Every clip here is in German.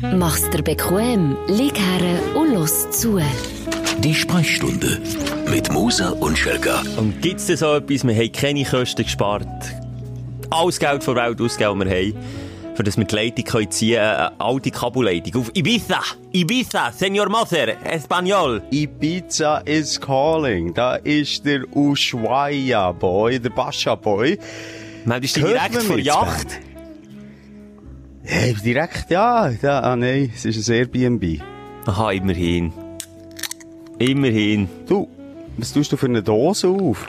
Mach's dir bequem, lieg her und los zu. Die Sprechstunde mit Musa und Schelga. Und gibt's denn so etwas, wir haben keine Kosten gespart? Alles Geld von Welt ausgegeben, das wir haben, für das wir die Leitung können ziehen können, eine alte Kabelleitung auf Ibiza! Ibiza, Senor Moser, Espanol! Ibiza is calling. Da ist der Ushuaia Boy, der Bascha Boy. Man, ist Hört direkt vor Yacht. Hey, direkt, ja. ja ah, nein, es ist ein Airbnb. Aha, immerhin. Immerhin. Du, was tust du für eine Dose auf?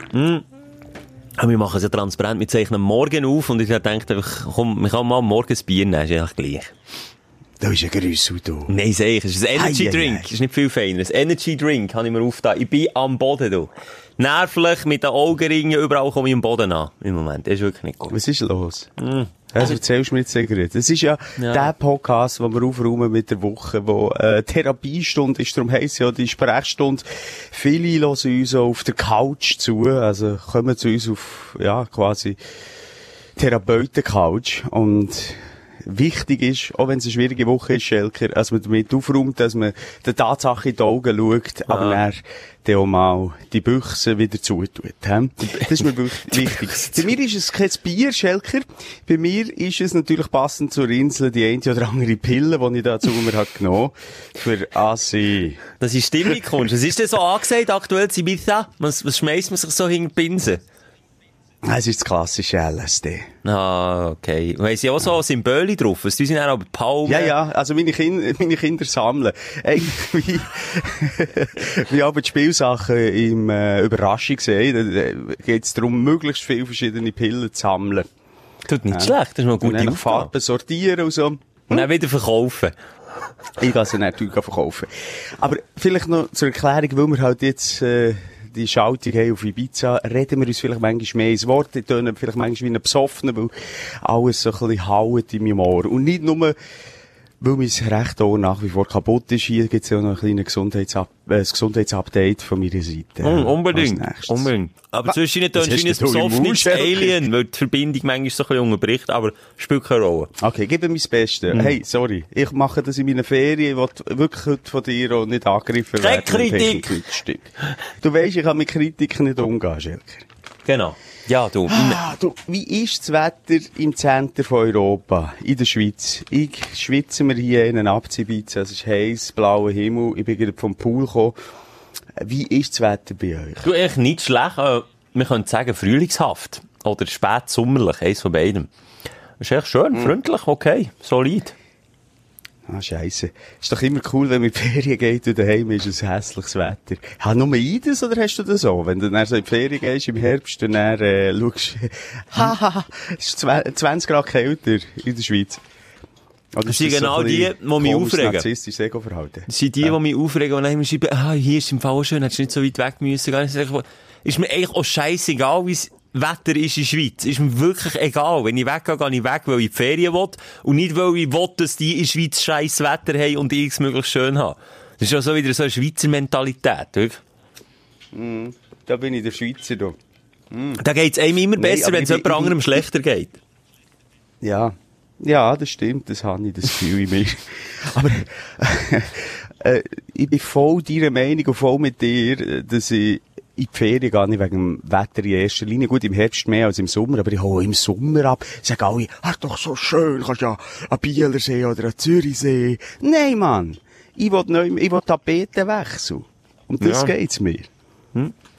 Aber wir machen es ja transparent, wir zeichnen morgen auf und ich dachte einfach, komm, wir können mal morgen ein Bier nehmen, ist eigentlich gleich. Da ist ein Grüssel, du. Nein, sehe ich, es ist ein Energy Drink, es ist nicht viel feiner. Ein Energy Drink habe ich mir aufgetan. Ich bin am Boden, du. Nervlich, mit den Augenringen, überall komme ich am Boden an. Im Moment, das ist wirklich nicht gut. Was ist los? Also erzählst du mir jetzt Zigarette. Das ist ja, Ja. der Podcast, den wir aufräumen mit der Woche, wo äh, Therapiestunde ist, darum heisst ja die Sprechstunde. Viele hören uns auf der Couch zu, also kommen zu uns auf, ja, quasi Therapeuten-Couch und wichtig ist, auch wenn es eine schwierige Woche ist, Schelker, dass man damit aufräumt, dass man der Tatsache in die Augen schaut, aber dann, dann auch mal die Büchse wieder zutut. hä? Das ist mir wirklich wichtig. Bei mir ist es kein Bier, Schelker. Bei mir ist es natürlich passend zur Insel die eine oder andere Pille, die ich da zu mir habe genommen für Assi. Das ist Stimmungskunst. Was ist denn so angesagt aktuell in Ibiza? Was, was schmeißt man sich so hinter die Binsen? Es ist das klassische LSD. Ah, okay. Und haben sie auch so Symbole drauf? Die sind auch aber Palmen. Ja, ja, also meine Kinder, meine Kinder sammeln. Eigentlich wie, aber die Spielsachen im äh, Überraschung sehen, da geht es darum, möglichst viele verschiedene Pillen zu sammeln. Tut nicht schlecht, das ist mal eine gute. Farben sortieren und so. Und dann wieder verkaufen. Ich kann sie natürlich verkaufen. Aber vielleicht noch zur Erklärung, weil wir halt jetzt äh, die Schaltung haben auf Ibiza, reden wir uns vielleicht manchmal mehr ins Wort, die tönen vielleicht manchmal wie ein Besoffener, weil alles so ein bisschen haut in meinem Ohr. Und nicht nur, weil mein rechte Ohr nach wie vor kaputt ist. Hier gibt es ja noch ein kleines Gesundheitsab äh, ein Gesundheitsupdate von meiner Seite. Mm, unbedingt. Unbedingt. Aber zwischendurch Was tönst du ein besoffenes? Alien, weil die Verbindung manchmal so ein bisschen unterbricht, aber spielt keine Rolle. Okay, gib mir mein Bestes. Hey, sorry. Ich mache das in meinen Ferien. Ich wirklich heute von dir auch nicht angegriffen Keine werden. wenn Kritik. Du weisst, ich kann mit Kritik nicht umgehen, Schelker. Genau. Ja, du. Ah, du, wie ist das Wetter im Zentrum von Europa, in der Schweiz? Ich schwitze mir hier einen abzubieten. Es ist heiß, blauer Himmel. Ich bin gerade vom Pool gekommen. Wie ist das Wetter bei euch? Du, echt nicht schlecht. Äh, wir können sagen, frühlingshaft. Oder spätsommerlich. Eins von beidem. Ist echt schön, Hm. freundlich, okay, solid. Ah, scheisse. Ist doch immer cool, wenn man in die Ferien geht und daheim ist es hässliches Wetter. Ha, nur ich das, oder hast du das so? Wenn du dann so in die Ferien gehst im Herbst und dann, äh, schaust, haha, es ist zwe- 20 Grad kälter in der Schweiz. Oder Das sind genau die, die mich aufregen. narzisstisches Ego-Verhalten. Das sind die, die mich aufregen und dann immer schreiben, ah, hier ist im Fall auch schön, hättest du nicht so weit weg müssen Ist mir eigentlich auch scheißegal, wie das Wetter ist in der Schweiz. Ist mir wirklich egal. Wenn ich weggehe, gehe ich weg, weil ich die Ferien will. Und nicht, weil ich will, dass die in der Schweiz scheiß Wetter haben und ich es möglichst schön habe. Das ist ja so wieder so eine Schweizer Mentalität, wirklich. Da bin ich der Schweizer, du. Da geht es einem immer besser, wenn es jemand anderem schlechter geht. Ja. Ja, das stimmt, das habe ich, das Gefühl in mir. Aber, äh, ich bin voll deiner Meinung und voll mit dir, dass ich in die Ferien gehe, nicht wegen dem Wetter in erster Linie. Gut, im Herbst mehr als im Sommer, aber ich hole im Sommer ab. Sagen alle, ah, doch so schön, kannst ja an Bielersee oder an Zürichsee. Nein, Mann. Ich will neu, ich will Tapetenwechsel. Und das Ja. geht's mir.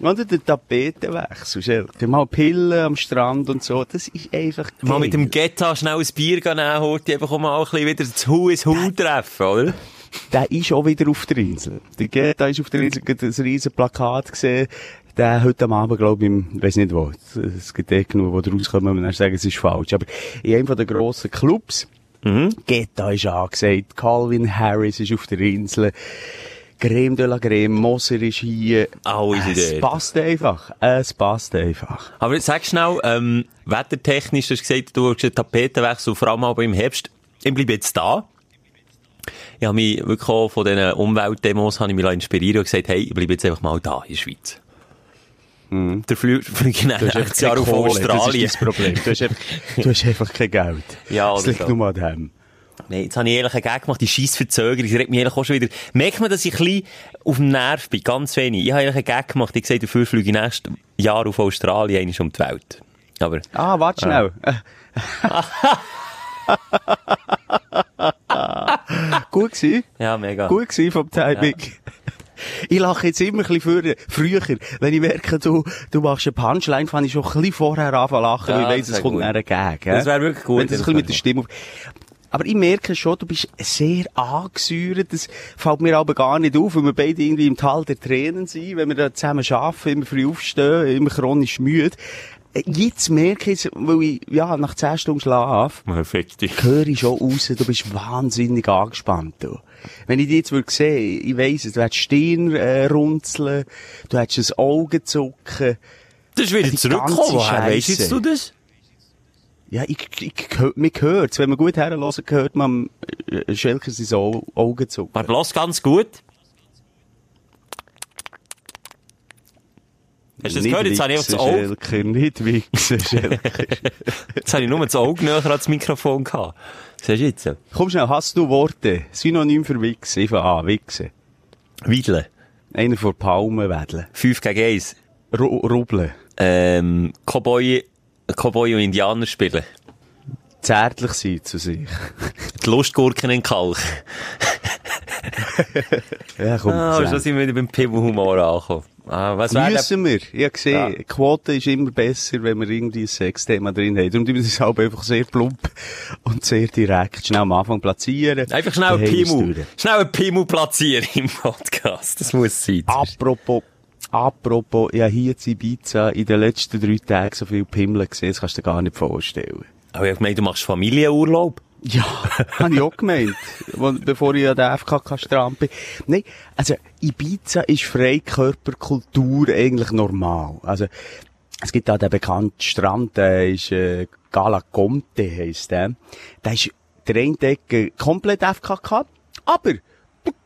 Oder der Tapetenwechsel, Schelke. Mal Pillen am Strand und so, das ist einfach Mal geil. mit dem Getta schnell ein Bier nehmen, holt die einfach mal ein bisschen wieder das Hu ins Hu treffen, oder? Der ist auch wieder auf der Insel. Der Geta ist auf der Insel, hat ein riesen Plakat gesehen. Der heute am Abend, glaube ich, im, weiss nicht wo. Es- gibt eh genug, die rauskommen und dann sagen, es ist falsch. Aber in einem der grossen Clubs, Geta ist angesagt, Calvin Harris ist auf der Insel, Creme de la Creme, Moser ist hier. Alle sind Es dort. passt einfach. Es passt einfach. Aber jetzt sag schnell, ähm, wettertechnisch, du hast gesagt, du hast einen Tapetenwechsel, vor allem aber im Herbst. Ich bleibe jetzt da. Ich habe mich wirklich auch von diesen Umweltdemos habe ich mich inspiriert und gesagt, hey, ich bleibe jetzt einfach mal da in der Schweiz. Der Flug, nächstes Jahr auf Australien. Das ist dein Problem. Du hast einfach, du hast einfach kein Geld. Ja, Das liegt so. nur an dem. Nein, jetzt habe ich ehrlich einen Gag gemacht, die scheiß Verzögerung, das regt mich ehrlich auch schon wieder. Merkt man, dass ich ein bisschen auf dem Nerv bin, ganz wenig. Ich habe ehrlich einen Gag gemacht, ich gesagt, dafür fliege ich nächstes Jahr auf Australien, einmal um die Welt. Aber, Ah, warte schnell. Gut gewesen. ja, mega. Gut gewesen vom Timing. Ich lache jetzt immer ein bisschen früher, früher. Wenn ich merke, du, du machst eine Punchline, fange ich schon ein bisschen vorher an zu lachen, Ja, weil ich weiss, es kommt gut. nachher Gag. Das wär wirklich gut, Wenn das ein das bisschen wär mit der Stimme auf. Aber ich merke schon, du bist sehr angesäuert. Das fällt mir aber gar nicht auf, weil wir beide irgendwie im Tal der Tränen sind, wenn wir da zusammen arbeiten, immer früh aufstehen, immer chronisch müde. Jetzt merke ich es, weil ich, ja, nach 10 Stunden Schlaf, Perfekt. höre ich schon raus, du bist wahnsinnig angespannt, du. Wenn ich dich jetzt würde sehen, ich weiss es, du hättest Stirn, äh, runzeln, du hättest ein Auge zucken. Das ist wieder zurückgekommen. Woher weisst du das? Ja, ich, ich, mir hört's. Wenn man gut herhört, hört man, äh, Schelker sein Au- Augen zucken. Aber bloß ganz gut. Hast du das Nicht gehört? Jetzt habe ich einfach das Auge, Schelker, nicht wichsen, Schelker. jetzt habe ich nur das Auge näher ans Mikrofon gehabt. Siehst du jetzt? Komm schnell, hast du Worte? Synonym für wichsen. Ich fange an, wichsen. Wiedle. Einer vor Palmen wedeln. 5 gegen 1. Ru rubbeln. Ähm, Cowboy, Cowboy und Indianer spielen. Zärtlich sein zu sich. Die Lustgurken in Kalk. Ja, komm, Ah, schon sind wir wieder beim Pimmelhumor angekommen. Ah, was. Müssen wir. Ich habe gesehen, die Quote ist immer besser, wenn wir irgendwie ein Sexthema drin haben. Darum tun wir das halt einfach sehr plump und sehr direkt. Schnell am Anfang platzieren. Einfach schnell ein Pimmel. Schnell ein Pimmel platzieren im Podcast. Das muss sein. Apropos, apropos, ich habe hier in Ibiza in den letzten drei Tagen so viel Pimmel gesehen, das kannst du dir gar nicht vorstellen. Aber ich hab gemeint, du machst Familienurlaub. Ja, habe ich auch gemeint, bevor ich an der FKK-Strand bin. Nein, also Ibiza ist Freikörperkultur eigentlich normal. Also es gibt da den bekannten Strand, der ist äh, Gala Comte heisst der. Der ist der eine Decke komplett FKK, aber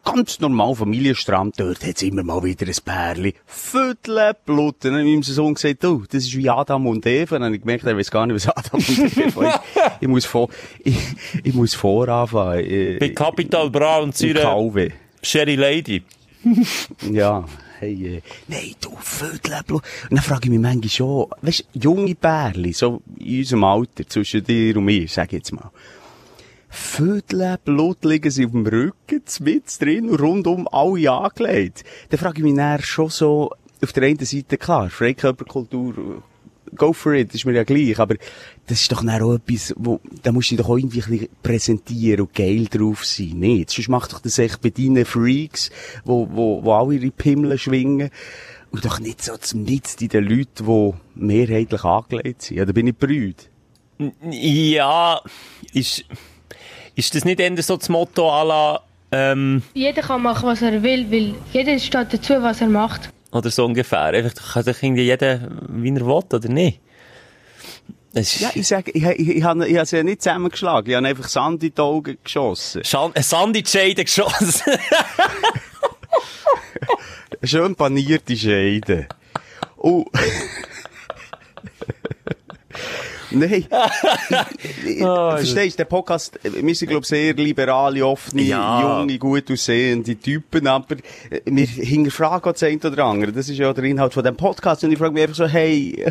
ganz normal Familienstrand, dort hat's immer mal wieder ein Pärchen. Viertel Blut. Dann ich meinem Sohn gesagt, oh, das ist wie Adam und Eva. Dann habe ich gemerkt, er weiß gar nicht, was Adam und Eva ist. Ich muss vor, ich, ich muss voranfangen. Äh, Bei Capital Bra und Calve. Sherry Lady. Ja, hey, äh, nein, du Vögelblut. Und dann frage ich mich manchmal schon, weißt junge Bärli, so in unserem Alter, zwischen dir und mir, sag ich jetzt mal. Vögelblut liegen sie auf dem Rücken, mit drin und rundum alle angelegt. Dann frage ich mich dann schon so, auf der einen Seite, klar, Freikörperkultur, go for it, ist mir ja gleich, aber das ist doch dann auch etwas, wo, da musst du dich doch auch irgendwie ein bisschen präsentieren und geil drauf sein, nicht? Sonst macht doch das echt bei deinen Freaks, wo, wo, wo alle ihre Pimmel schwingen, und doch nicht so zum Nitz in den Leuten, die mehrheitlich angelegt sind. Ja, da bin ich brüd. Ja, ist, ist das nicht eher so das Motto à la, ähm, Jeder kann machen, was er will, weil jeder steht dazu, was er macht. oder so ungefähr? Einfach, kann sich irgendwie jeder, wie er will, oder nicht? Ja, ich sag, ich, ich, ich, habe, ich habe sie ja nicht zusammengeschlagen. Ich habe einfach Sand in die Augen geschossen. Schan- ein Sand in die Scheide geschossen. Schön panierte Scheide. Oh. Nein. Ich- Oh, Verstehst du, der Podcast, wir sind, glaube ich, sehr liberale, offene, Ja. junge, gut aussehende Typen, aber äh, wir hinterfragen auch das eine oder andere. Das ist ja der Inhalt von diesem Podcast. Und ich frage mich einfach so, hey,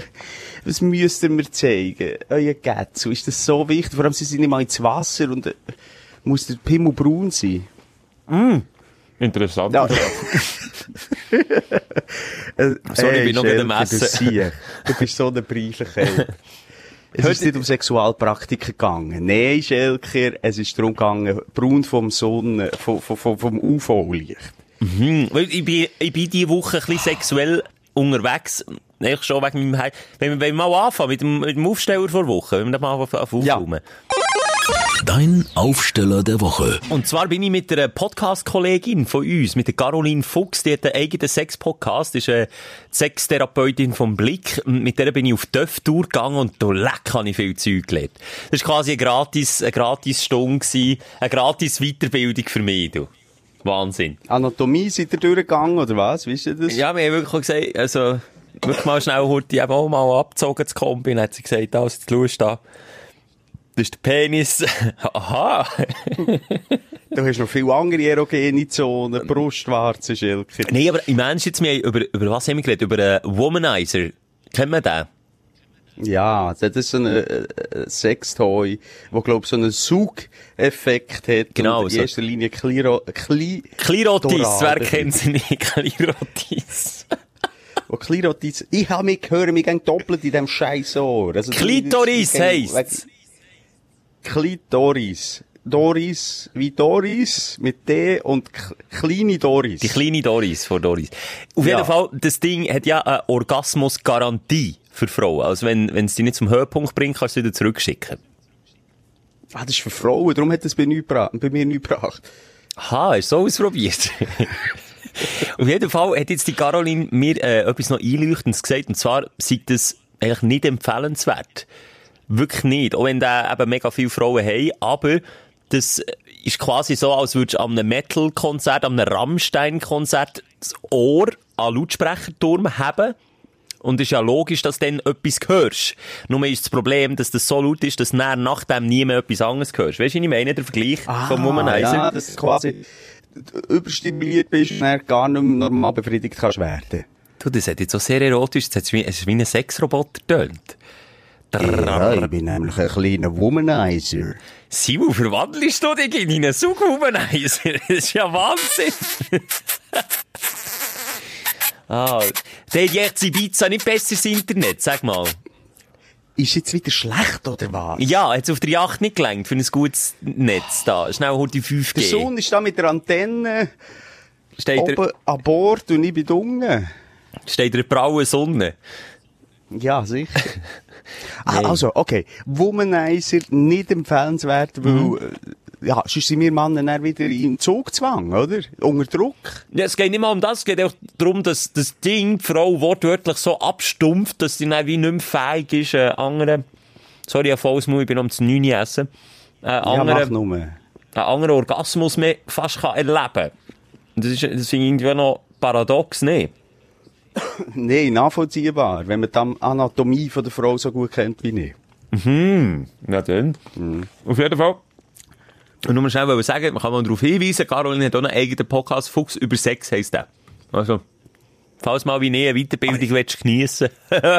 was müsst ihr mir zeigen? Euer Gätzu, ist das so wichtig? Vor allem, sie sind nicht mal ins Wasser und äh, muss der Pimmel braun sein? Interessant. Ja. Äh, Sorry, ich bin noch gerade am Essen. Du, bist so eine Breichlichkeit. Es ist nicht um Sexualpraktiken gegangen. Nein, Schelker, es ist darum gegangen, braun vom Sonne, vom, vom, vom UV-Licht. Hm, weil ich bin, ich bin diese Woche ein bisschen sexuell unterwegs. Eigentlich schon wegen meinem Heim. Wenn wir, wenn wir mal anfangen mit dem, mit dem Aufsteller vor Woche, wenn wir mal auf, auf Ja. Dein Aufsteller der Woche. Und zwar bin ich mit einer Podcast-Kollegin von uns, mit der Caroline Fuchs, die hat einen eigenen Sex-Podcast, ist eine Sextherapeutin vom Blick. Und Mit der bin ich auf Töff-Tour gegangen und da leck habe ich viel Zeug gelernt. Das war quasi eine gratis, eine gratis Stunde eine gratis Weiterbildung für mich, du. Wahnsinn. Anatomie seid ihr durchgegangen, oder was? Wisst ihr das? Ja, wir haben wirklich gesagt, also, wirklich mal schnell Hurti eben auch mal abgezogen zu kommen. Dann hat sie gesagt, jetzt schaust du da. Das ist der Penis. Aha. Du hast noch viele andere erogene Zonen, Brustwarzen, Schilke. nee, aber im Ernst jetzt, wir über, über was haben wir geredet? Über einen Womanizer. Kennt man den? Ja, das ist so ein äh, äh, Sextoy, wo glaub so einen Sugeffekt hat. Genau, in so- erster Linie Kliro, Kli, Klirotis, wer kennt sie nicht? Klirotis. wo Klirotis, ich habe mich gehört, mich gehen doppelt in dem scheiß Ohr. Also, Klitoris heisst's. Klitoris. Doris, wie Doris, mit D und kleine Doris. Die kleine Doris von Doris. Auf Ja. jeden Fall, das Ding hat ja eine Orgasmusgarantie für Frauen. Also wenn, wenn es dich nicht zum Höhepunkt bringt, kannst du es wieder zurückschicken. ah, das ist für Frauen, darum hat das bei, bei mir nicht gebracht. Aha, du so ausprobiert? Auf jeden Fall hat jetzt die Caroline mir äh, etwas noch Einleuchtendes gesagt, und zwar sei das eigentlich nicht empfehlenswert. Wirklich nicht. Auch wenn da eben mega viele Frauen haben, aber das ist quasi so, als würdest du an einem Metal-Konzert, an einem Rammstein-Konzert das Ohr an Lautsprecherturm haben. Und es ist ja logisch, dass du dann etwas hörst. Nur ist das Problem, dass das so laut ist, dass du nach dem nie mehr etwas anderes hörst. Weißt du, ich meine? Der Vergleich vom Womanizer. Ah, Ja, dass du quasi überstimuliert bist und dann gar nicht mehr normal befriedigt kannst werden. Du, das hat jetzt so sehr erotisch, das hat wie, es ist wie ein Sexroboter tönt. Ja, ich bin nämlich ein kleiner Womanizer. Simon, verwandelst du dich in einen Sugwomanizer? Das ist ja Wahnsinn. ah, der jetzt in Ibiza nicht besseres Internet, sag mal. Ist jetzt wieder schlecht, oder was? Ja, hat's auf der Yacht nicht gelangt für ein gutes Netz da. Schnell holt die 5G. Der Sohn ist da mit der Antenne steht, oben er, an Bord und ich bin unten. steht er braune Sonne. Ja, sicher. ah, also, okay. Womanizer nicht empfehlenswert, weil, äh, ja, sonst sind wir Männer dann wieder im Zugzwang, oder? Unter Druck. Ja, es geht nicht mal um das, es geht auch darum, dass das Ding die Frau wortwörtlich so abstumpft, dass sie dann wie nicht mehr fähig ist, äh, anderen, sorry, ein volles Maul, ich bin am zu 9 Uhr essen, äh, Ja, anderen, nur. einen anderen Orgasmus mehr fast kann erleben. Und Das ist, das finde ich irgendwie noch paradox, ne? Nein, nachvollziehbar, wenn man die Anatomie von der Frau so gut kennt wie ich. Ja, dann. Auf jeden Fall. Und nur schnell wollen sagen, man kann mal darauf hinweisen, Caroline hat auch einen eigenen Podcast, Fuchs über Sex heisst der. Also, falls mal wie nie eine Weiterbildung willst geniessen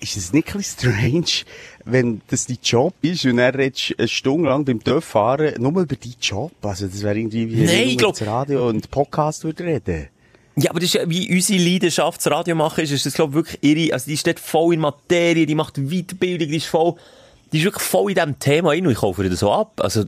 Ist es nicht ein strange, wenn das dein Job ist und dann redest eine Stunde lang beim TÜV fahren, nur über deinen Job? Also, das wäre irgendwie wie Nein, wenn du glaub- Radio und Podcast würde reden. Ja, aber das ist ja, wie unsere Leidenschaft das Radio machen ist, ist das, glaube ich, wirklich ihre, also die steht voll in Materie, die macht Weiterbildung, die ist voll, die ist wirklich voll in diesem Thema rein und ich kaufe das so ab. Also,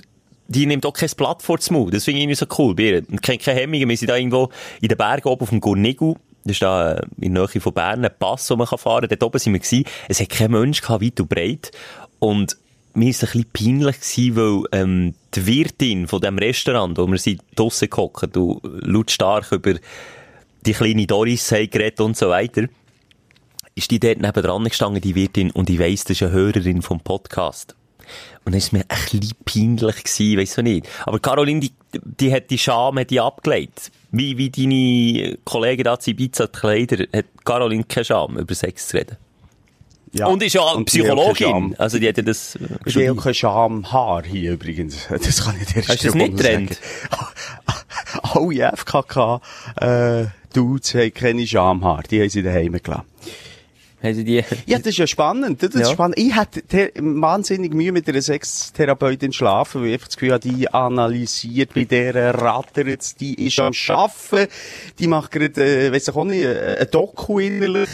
die nimmt auch kein Blatt vor. Das finde ich irgendwie so cool. Und kennt keine Hemmungen. Wir sind da irgendwo in den Bergen oben auf dem Gurnigu. Das ist da in der Nähe von Bern, ein Pass, wo man fahren kann. Dort oben sind wir gewesen. Es hat kein Mensch gehabt, weit und breit. Und mir ist es ein bisschen peinlich gewesen, weil, ähm, die Wirtin von dem Restaurant, wo wir sind draussen gehockt und lautstark über die kleine Doris geredet und so weiter, ist die dort nebendran gestanden, die Wirtin, und ich weiss, das ist eine Hörerin vom Podcast. Und dann ist mir ein bisschen peinlich gewesen, weiss ich nicht. Aber Caroline, die, die hat die Scham, hat die abgelegt. Wie, wie deine Kollegen da zu Ibiza die Kleider, hat Caroline keine Scham, über Sex zu reden. Ja. Und ist ja Und hat Psychologin. Also die hat ja das Ich will kein Schamhaar hier übrigens. Das kann ich dir Hast du das nicht getrennt? Alle FKK, äh, Dudes haben keine Schamhaar. Die haben sie daheim gelassen. Haben sie die... Ja, das ist ja spannend. Das ist Ja. spannend. Ich hatte te- wahnsinnig Mühe mit einer Sextherapeutin schlafen, weil ich einfach das Gefühl habe, die analysiert, wie der rattert, die ist am Schaffen, die macht gerade, äh, weiss ich auch nicht, äh, ein Doku innerlich.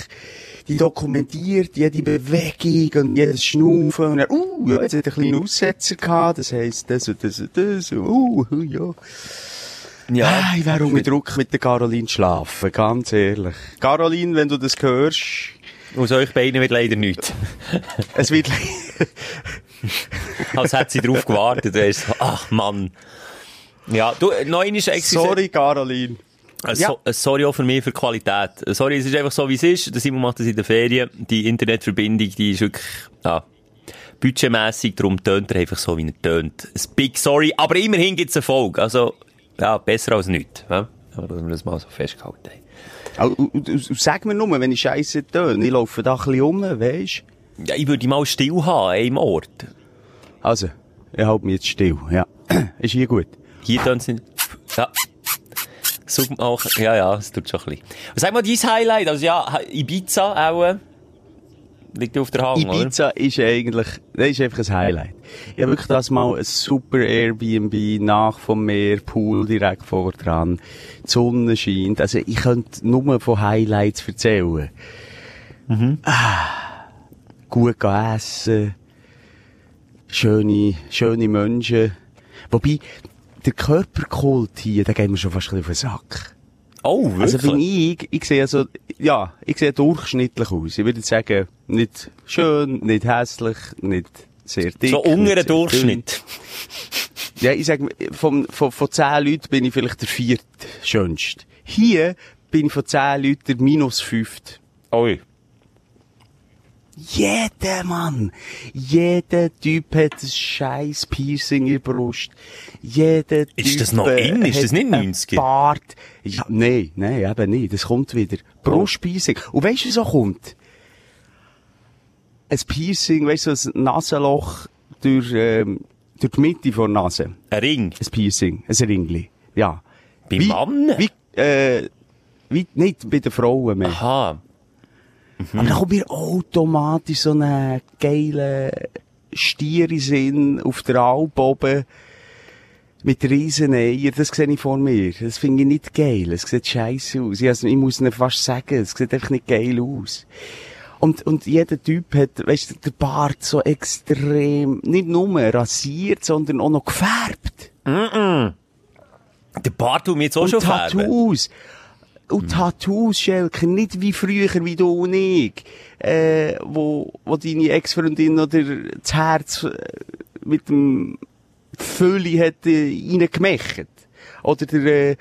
Die dokumentiert jede Bewegung und jedes Schnaufen und dann, uh, ja, jetzt hat er einen kleinen Aussetzer gehabt, das heisst das und das und das und, uh, ja. Ja. Ah, ich wäre unter Druck mit der Caroline schlafen, ganz ehrlich. Caroline, wenn du das hörst, Aus euch beiden wird leider nichts. es wird, Als hätte sie drauf gewartet. Ist so, ach Mann. Ja, du, noch einmal extra. sorry Caroline. Ein Ja. so, ein sorry auch für mich für die Qualität. Ein Sorry, es ist einfach so, wie es ist. Der Simon macht das in der Ferien. Die Internetverbindung, die ist wirklich, ja, budgetmässig, darum tönt er einfach so, wie er tönt. Ein Big Sorry, aber immerhin gibt's eine Folge. Also, ja, besser als nichts. Ja? Aber dass wir das mal so festgehalten haben. Au, Sag mir nur, wenn ich Scheiße töne, ich laufe da ein bisschen um, weisst Ja, ich würde mal still haben, einem Ort. Also, ich halte mich jetzt still, ja. Ist hier gut? Hier dann sind, ja. Sag auch, ja, ja, es tut schon ein bisschen. Sag mal, dein Highlight, also ja, Ibiza auch, äh, liegt auf der Hand, oder? Ibiza ist eigentlich, das ist einfach ein Highlight. Ich habe wirklich das mal ein super Airbnb, nach vom Meer, Pool direkt vor dran, die Sonne scheint. Also ich könnte nur von Highlights erzählen. Ah, gut gehen essen, schöne, schöne Menschen. Wobei, der Körperkult hier, der geht mir schon fast ein bisschen auf den Sack. Oh, wirklich? Also bin ich, ich sehe so, ja, ich sehe durchschnittlich aus. Ich würde sagen, nicht schön, nicht hässlich, nicht sehr dick. so unter Durchschnitt. dünn. Ja, ich sage, von, von, von zehn Leuten bin ich vielleicht der vierte schönste. Hier bin ich von zehn Leuten der minus fünfte. Oi. Jeder Mann, jeder Typ hat ein scheiß Piercing in der Brust. Jeder Typ Ist das noch äh, in? Ist hat das nicht einen 90er? Bart. Ja, nein, nein, eben nicht. Das kommt wieder. Brustpiercing. Und weißt du, wie so kommt? Ein Piercing, weißt du, so ein Nasenloch durch, ähm, durch die Mitte von der Nase. Ein Ring. Ein Piercing, ein Ringli. Ja. Bei wie, Mann? Wie, äh, wie, nicht bei den Frauen mehr. Aha. Aber da kommt mir automatisch so ein geiler Stier in den Sinn auf der Alp oben. Mit riesen Eier, das sehe ich vor mir. Das finde ich nicht geil. Es sieht scheiße aus. Ich, also, ich muss Ihnen fast sagen, es sieht einfach nicht geil aus. Und, und jeder Typ hat, weißt du, der Bart so extrem, nicht nur rasiert, sondern auch noch gefärbt. Der Bart tut mir jetzt auch Und schon färben. Tattoos. Und Tattoos, Schelke, nicht wie früher, wie du und ich, äh, wo, wo deine Ex-Freundin oder das Herz äh, mit dem Fülli hat äh, reingemächt. Oder der, äh,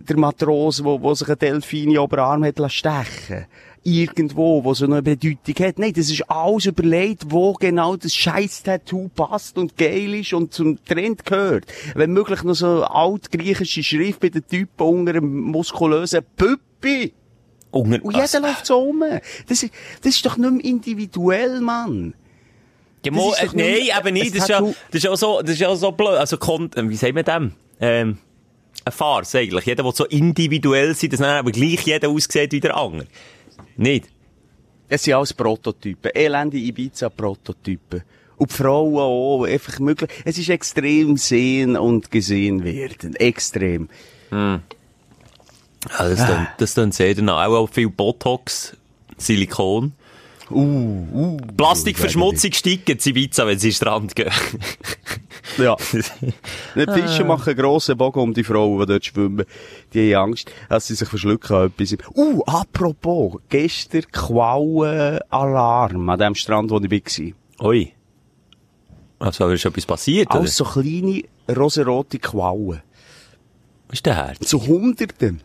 der Matros, wo, wo sich ein Delfin in den Oberarm hat lassen stechen Irgendwo, wo so eine Bedeutung hat. Nein, das ist alles überlegt, wo genau das scheiß Tattoo passt und geil ist und zum Trend gehört. Wenn möglich noch so altgriechische Schrift bei den Typen unter einem muskulösen Püppi. Unter, Und jeder läuft so um. Das ist, das ist doch nicht mehr individuell, Mann. Ja, mo, ist äh, nein, eben nicht. Das ist, ja, das ist auch so, das ist auch so blöd. Also, kon äh, wie sagt man dem? Ähm, eine Farce eigentlich. Jeder will so individuell sein, dass dann aber gleich jeder aussieht wie der andere. Nicht? Es sind alles Prototypen. Elende Ibiza-Prototypen. Und die Frauen auch, einfach möglich. Es ist extrem sehen und gesehen werden. Extrem. Ja, das dann, das dann sehr danach. Auch, auch viel Botox, Silikon. Uh, uh. Plastikverschmutzung steigt in Ibiza, wenn sie in den Strand gehen. Ja. Die Fische machen einen grossen Bogen um die Frauen, die dort schwimmen. Die haben Angst, dass sie sich verschlucken an etwas. Uh, apropos. Gestern Quallen-Alarm an dem Strand, wo ich war. Ui. Also, ist etwas passiert, oder? Alles so kleine, rosarote Quallen. Was ist der Herz? Zu Hunderten.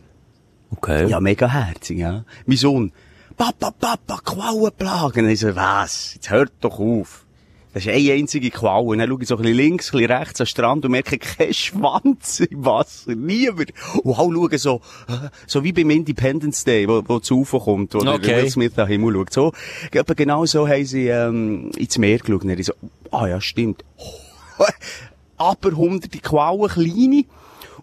Okay. Ja, mega herzig, ja. Mein Sohn, Papa, Papa, Quallenplagen. Und ich so, was? Jetzt hört doch auf. Das ist eine einzige Qualle. Und dann schaue ich so ein bisschen links, ein bisschen rechts am Strand und merke keinen Schwanz im Wasser. Niemand. Und alle schauen so, äh, so wie beim Independence Day, wo, wo zu UFO kommt, wo Okay. der Will Smith am Himmel schaut. So, etwa genau so haben sie, ähm, ins Meer geschaut. Und dann ich so, ah ja, stimmt. Aber hunderte Quallen, kleine.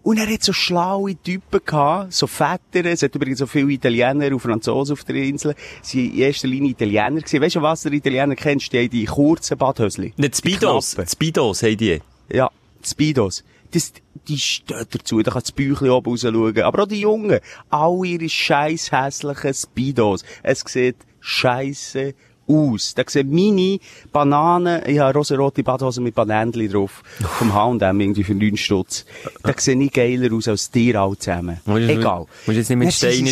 Und er hat so schlaue Typen gehabt, so Väter. Es hat übrigens so viele Italiener und Franzosen auf der Insel. Sie waren in erster Linie Italiener gewesen. Weißt du, was der Italiener kennst? Die haben die kurzen Badhösli. Nicht Speedos. Die. Speedos haben die. Ja, die Speedos. Das, die stehen dazu, da kann das Büchlein oben raus schauen. Aber auch die Jungen, all ihre scheiß hässlichen Speedos. Es sieht scheisse aus. Da sehen meine Bananen, ich habe rosarote Badhosen mit Bananenli drauf, vom H&M irgendwie für 9 Stutz. Da sehen nicht geiler aus als die alle zusammen. Musst du- Egal. musst jetzt nicht mit Steinen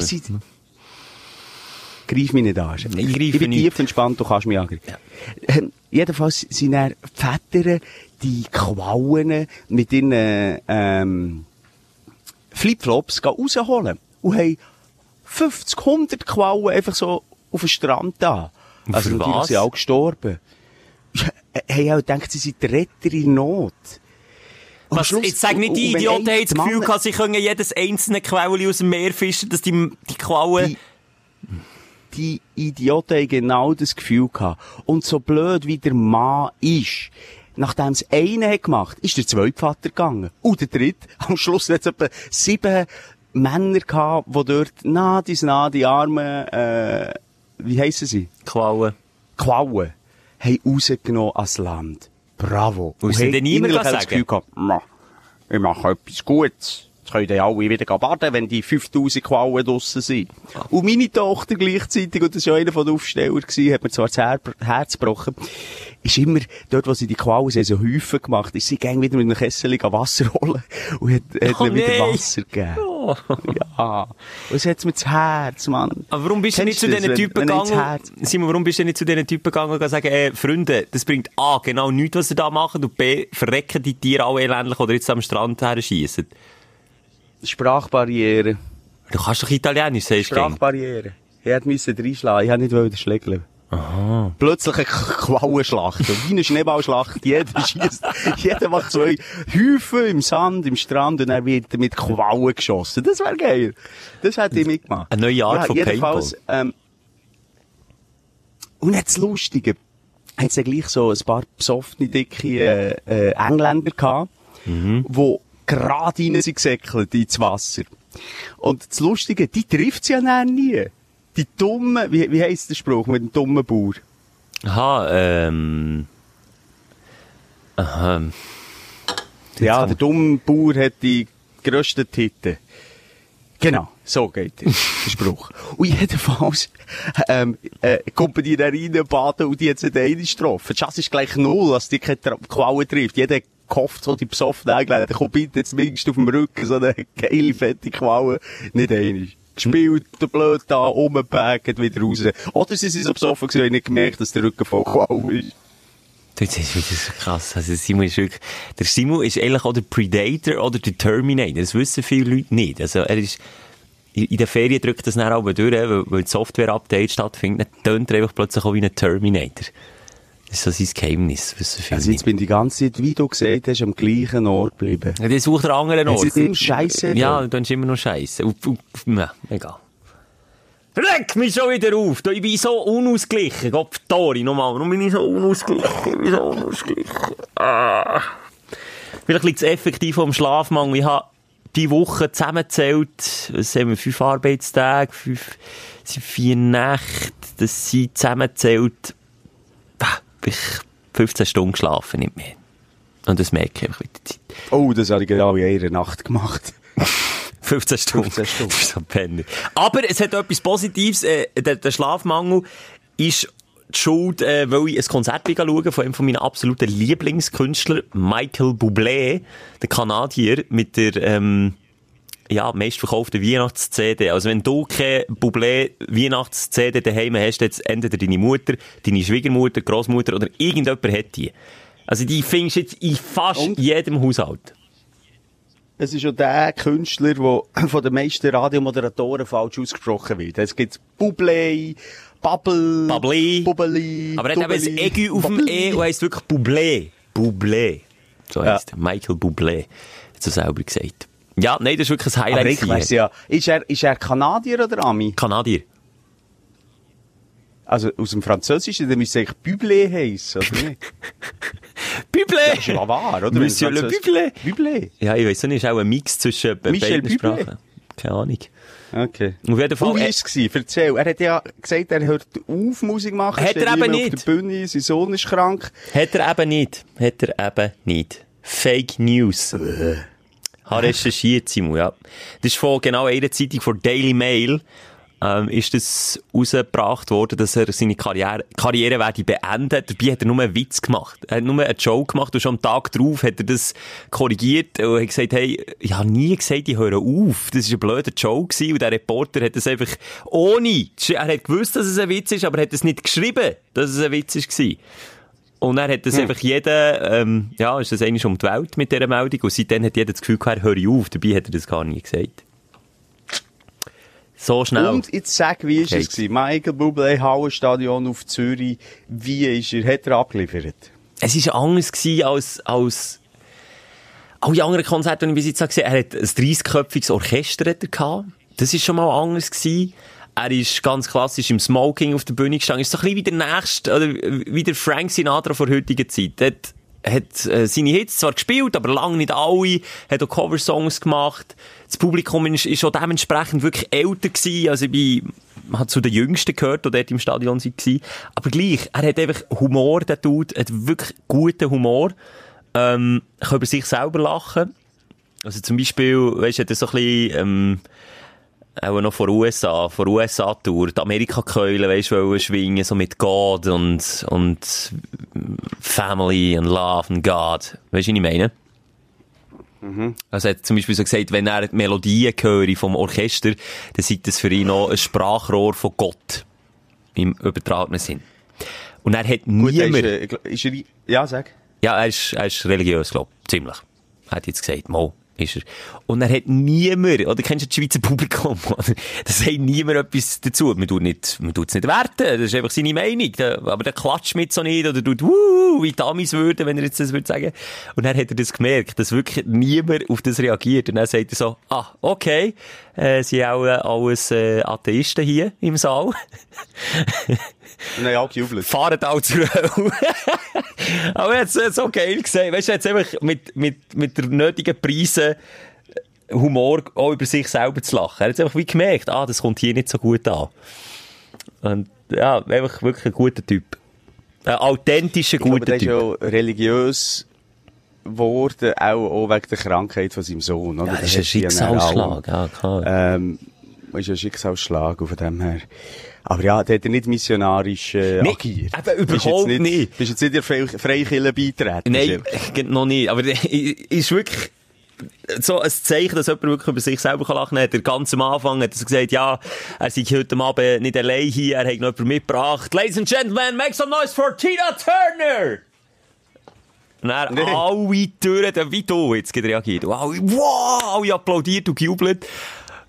sind- Greif mich nicht an. Ich greife ich bin nicht. tief entspannt, du kannst mich angreifen. Ähm, jedenfalls sind dann die Väter, die Quallen mit ihren ähm, Flipflops rausholen und haben 50, 100 Quallen einfach so auf dem Strand da. Und Also was? sind auch gestorben. Ja, Haben auch gedacht, sie sind die Retter in Not. Was, Schluss- jetzt sag nicht, die Idioten haben das Gefühl gehabt, sie können jedes einzelne Quelle aus dem Meer fischen, dass die, die Quallen... Die- die Idioten haben genau das Gefühl gehabt. Und so blöd wie der Mann ist, nachdem es einen hat gemacht, ist der zweite Vater gegangen. Und der dritte. Am Schluss hat es etwa sieben Männer gehabt, die dort, na, die na, die armen, äh, wie heissen sie? Quauen. Quauen, haben rausgenommen ans Land. Bravo. Und sie dann niemand innerlich sagen? Gefühl gehabt, «Ma, ich mache etwas Gutes. Jetzt können die alle wieder baden, wenn die 5000 Quallen draussen sind. Und meine Tochter gleichzeitig, und das war ja einer von den Aufstellern, gewesen, hat mir zwar das Her Herz gebrochen, ist immer, dort, wo sie die Quallen haben so Häufen gemacht, ist sie gang wieder mit einem Kessel Wasser holen und hat, hat Oh wieder. Wasser gegeben. Ja. Und es hat mir das Herz, Mann. Aber warum bist du nicht zu diesen Typen gegangen? Simon, warum bist du nicht zu diesen Typen gegangen und sagen, äh, Freunde, das bringt A, genau nichts, was ihr da macht, und B, verrecken die Tiere alle elendlich oder jetzt am Strand her schiessen. Sprachbarriere. Du kannst doch Italienisch, sagst du. Sprachbarriere. Ich musste reinschlagen. Ich wollte nicht wollen schlägeln. Aha. Plötzlich eine. Und Wie eine Schneeballschlacht. Jeder schießt, jeder macht zwei Häufen im Sand, im Strand und dann wird mit Quallen geschossen. Das wäre geil. Das hätte ich mitgemacht. Eine neue Art von jedenfalls, ähm, und jetzt das Lustige. Hat es ja gleich so ein paar besoffene, dicke, äh, äh, Engländer gehabt, wo gerade rein sind gesäckelt ins Wasser. Und das Lustige, die trifft sie ja dann nie. Die dummen, wie, wie heisst der Spruch mit dem dummen Bauer? Aha, ähm... Aha. Ja, der dumme Bauer hat die grössten Titten. Genau, so geht der, Spruch. Und jedenfalls, ähm, äh, kommen die da rein, baden und die hat nicht eine getroffen. Die Chance ist gleich null, dass die keine Qualle trifft. Jeder gehofft, so die besoffenen Engländer, komm bitte zumindest auf dem Rücken, so eine geile, fette Qualle. Nicht eine. Gespielt, der blöd da, umgepackt, wieder raus. Oder sie sind so besoffen gewesen, und nicht gemerkt, dass der Rücken voll Qualle ist. Das ist wieder so krass. Also Simon ist wirklich, der Simon ist eigentlich auch der Predator oder der Terminator. Das wissen viele Leute nicht. Also er ist, in den Ferien drückt das dann auch durch, weil, weil die Software-Update stattfindet, dann tönt er einfach plötzlich auch wie ein Terminator. Das ist so sein Geheimnis, Also jetzt bin ich die ganze Zeit, wie du gesagt hast, am gleichen Ort geblieben. Ja, Der sucht einen anderen Es Ort. ist immer Scheisse Ja, dann ist immer noch Scheiße. Ja, egal. Leck mich schon wieder auf. Du, Ich bin so unausgeglichen. Gott, Tori, nochmal. Warum bin ich so unausgeglichen? Ich bin so unausgeglichen. Ah. Vielleicht liegt es effektiv am Schlafmangel. Ich habe die Woche zusammengezählt, was haben wir, fünf Arbeitstage, fünf, es sind vier Nächte, das sind zusammengezählt, ich 15 Stunden geschlafen, nicht mehr. Und das merke ich mit der Zeit. Oh, das habe ich genau in einer Nacht gemacht. 15 Stunden. 15 Stunden. So. Aber es hat etwas Positives. Äh, der, der Schlafmangel ist die Schuld, äh, weil ich ein Konzert bin schauen von einem von meinen absoluten Lieblingskünstler, Michael Bublé, der Kanadier, mit der, ähm, ja, meistverkauften Weihnachts-CD. Also wenn du keine Bublé-Weihnachts-CD daheim hast, jetzt entweder deine Mutter, deine Schwiegermutter, Großmutter oder irgendjemand hat die. Also die findest du jetzt in fast Und? jedem Haushalt. Es ist ja der Künstler, der von den meisten Radiomoderatoren falsch ausgesprochen wird. Es gibt Bublé, Bubble, Bubbly. Bubbly, Aber er hat eben ein Egu auf dem. E und heisst wirklich Bublé. Bublé. So Ja. heisst er. Michael Bublé. Hat er selber gesagt. Ja, nein, das ist wirklich ein Aber Highlight. ich weiss ja, ist er, ist er Kanadier oder Ami? Kanadier. Also aus dem Französischen, dann müsste eigentlich Bublé heissen, oder nicht? Bublé! Das ist ja wahr, oder? Monsieur le Bublé. Bublé. Ja, ich weiss nicht, ist auch ein Mix zwischen Michel beiden Bublé. Sprachen. Keine Ahnung. Okay. Auf jeden Fall. Wie äh, war es? Erzähl. Er hat ja gesagt, er hört auf Musik machen. Hat er eben nicht. Auf der Bühne, sein Sohn ist krank. Hat er eben nicht. Hat er eben nicht. Fake News. Habe recherchiert, Simon, ja. Das ist von genau einer Zeitung, von Daily Mail, ähm, ist das rausgebracht worden, dass er seine Karriere, Karriere werde beenden. Dabei hat er nur einen Witz gemacht. Er hat nur einen Joke gemacht und schon am Tag drauf hat er das korrigiert und hat gesagt, hey, ich habe nie gesagt, ich höre auf. Das war ein blöder Joke gewesen und der Reporter hat das einfach ohne, er hat gewusst, dass es ein Witz ist, aber er hat es nicht geschrieben, dass es ein Witz war. Und dann hat das einfach jeder, ähm, ja, ist das eigentlich um die Welt mit dieser Meldung. Und seitdem hat jeder das Gefühl gehabt, hör auf. Dabei hat er das gar nie gesagt. So schnell. Und jetzt sag, wie ist es Geht's. gewesen? Michael Bublé, Hallenstadion auf Zürich. Wie ist er? Hat er abgeliefert? Es war anders gewesen als, als alle anderen Konzerte, die ich bis jetzt gesehen habe. Er hat ein 30-köpfiges Orchester er gehabt. Das ist schon mal anders gewesen. Er ist ganz klassisch im Smoking auf der Bühne gestanden. Ist so ein bisschen wie der nächste, oder wie der Frank Sinatra vor heutiger Zeit. Dort hat äh, seine Hits zwar gespielt, aber lange nicht alle, hat auch Coversongs gemacht. Das Publikum ist, ist auch dementsprechend wirklich älter gewesen, also ich bin, hat zu den Jüngsten gehört, die dort im Stadion waren. Aber gleich, er hat einfach Humor, der Dude, hat wirklich guten Humor, ähm, kann über sich selber lachen. Also zum Beispiel, weißt du, hat er so ein bisschen, ähm, auch noch vor USA, vor USA-Tour, die Amerika-Keule, weisst du, schwingen, so mit God und, und Family and Love and God. Weißt du, was ich meine? Mhm. Also er hat zum Beispiel so gesagt, wenn er die Melodien höre vom Orchester, dann sei das für ihn noch ein Sprachrohr von Gott. Im übertragenen Sinn. Und er hat Gut, niemand... ist, äh, ist er, ja, sag. Ja, er ist, er ist religiös, glaub Ziemlich. Er hat jetzt gesagt, mal, ist er. Und er hat niemand, oder kennst du das Schweizer Publikum? oder? Das sagt niemand etwas dazu. Man tut nicht, man tut's nicht werten. Das ist einfach seine Meinung. Der, aber der klatscht mit so nicht, oder tut, wuh, wie Damis würden, wenn er jetzt das würde sagen. Und dann hat er das gemerkt, dass wirklich niemand auf das reagiert. Und dann sagt er so, ah, okay, äh, sie auch äh, alles äh, Atheisten hier im Saal. Dann auch gejubelt. alle zur Hölle. Aber er hat es so geil gesehen. Weißt du, hat einfach mit, mit, mit der nötigen Preise Humor auch über sich selber zu lachen. Er hat einfach wie gemerkt, ah, das kommt hier nicht so gut an. Und ja, einfach wirklich ein guter Typ. Ein authentischer, Ich glaube, guter der ist Typ. ja religiös geworden, auch, auch wegen der Krankheit von seinem Sohn. Oder? Ja, das ist ein auch- Schicksalsschlag, ja, klar. Ähm, ist ein Schicksalsschlag, und von dem her. Aber ja, der hat er nicht missionarisch äh, Nee, agiert. eben Bist überhaupt jetzt nicht. Bist jetzt nicht der Fre Freikirche beitreten? Nein, noch nicht. Aber ist wirklich so ein Zeichen, dass jemand wirklich über sich selber lachen kann. Hat er ganz am Anfang hat er gesagt, ja, er sei heute Abend nicht allein hier, er hat noch jemanden mitgebracht. Ladies and Gentlemen, make some noise for Tina Turner! Und dann Nee. alle Türen, wie du jetzt reagiert. Und alle, wow, alle applaudiert und gejubelt.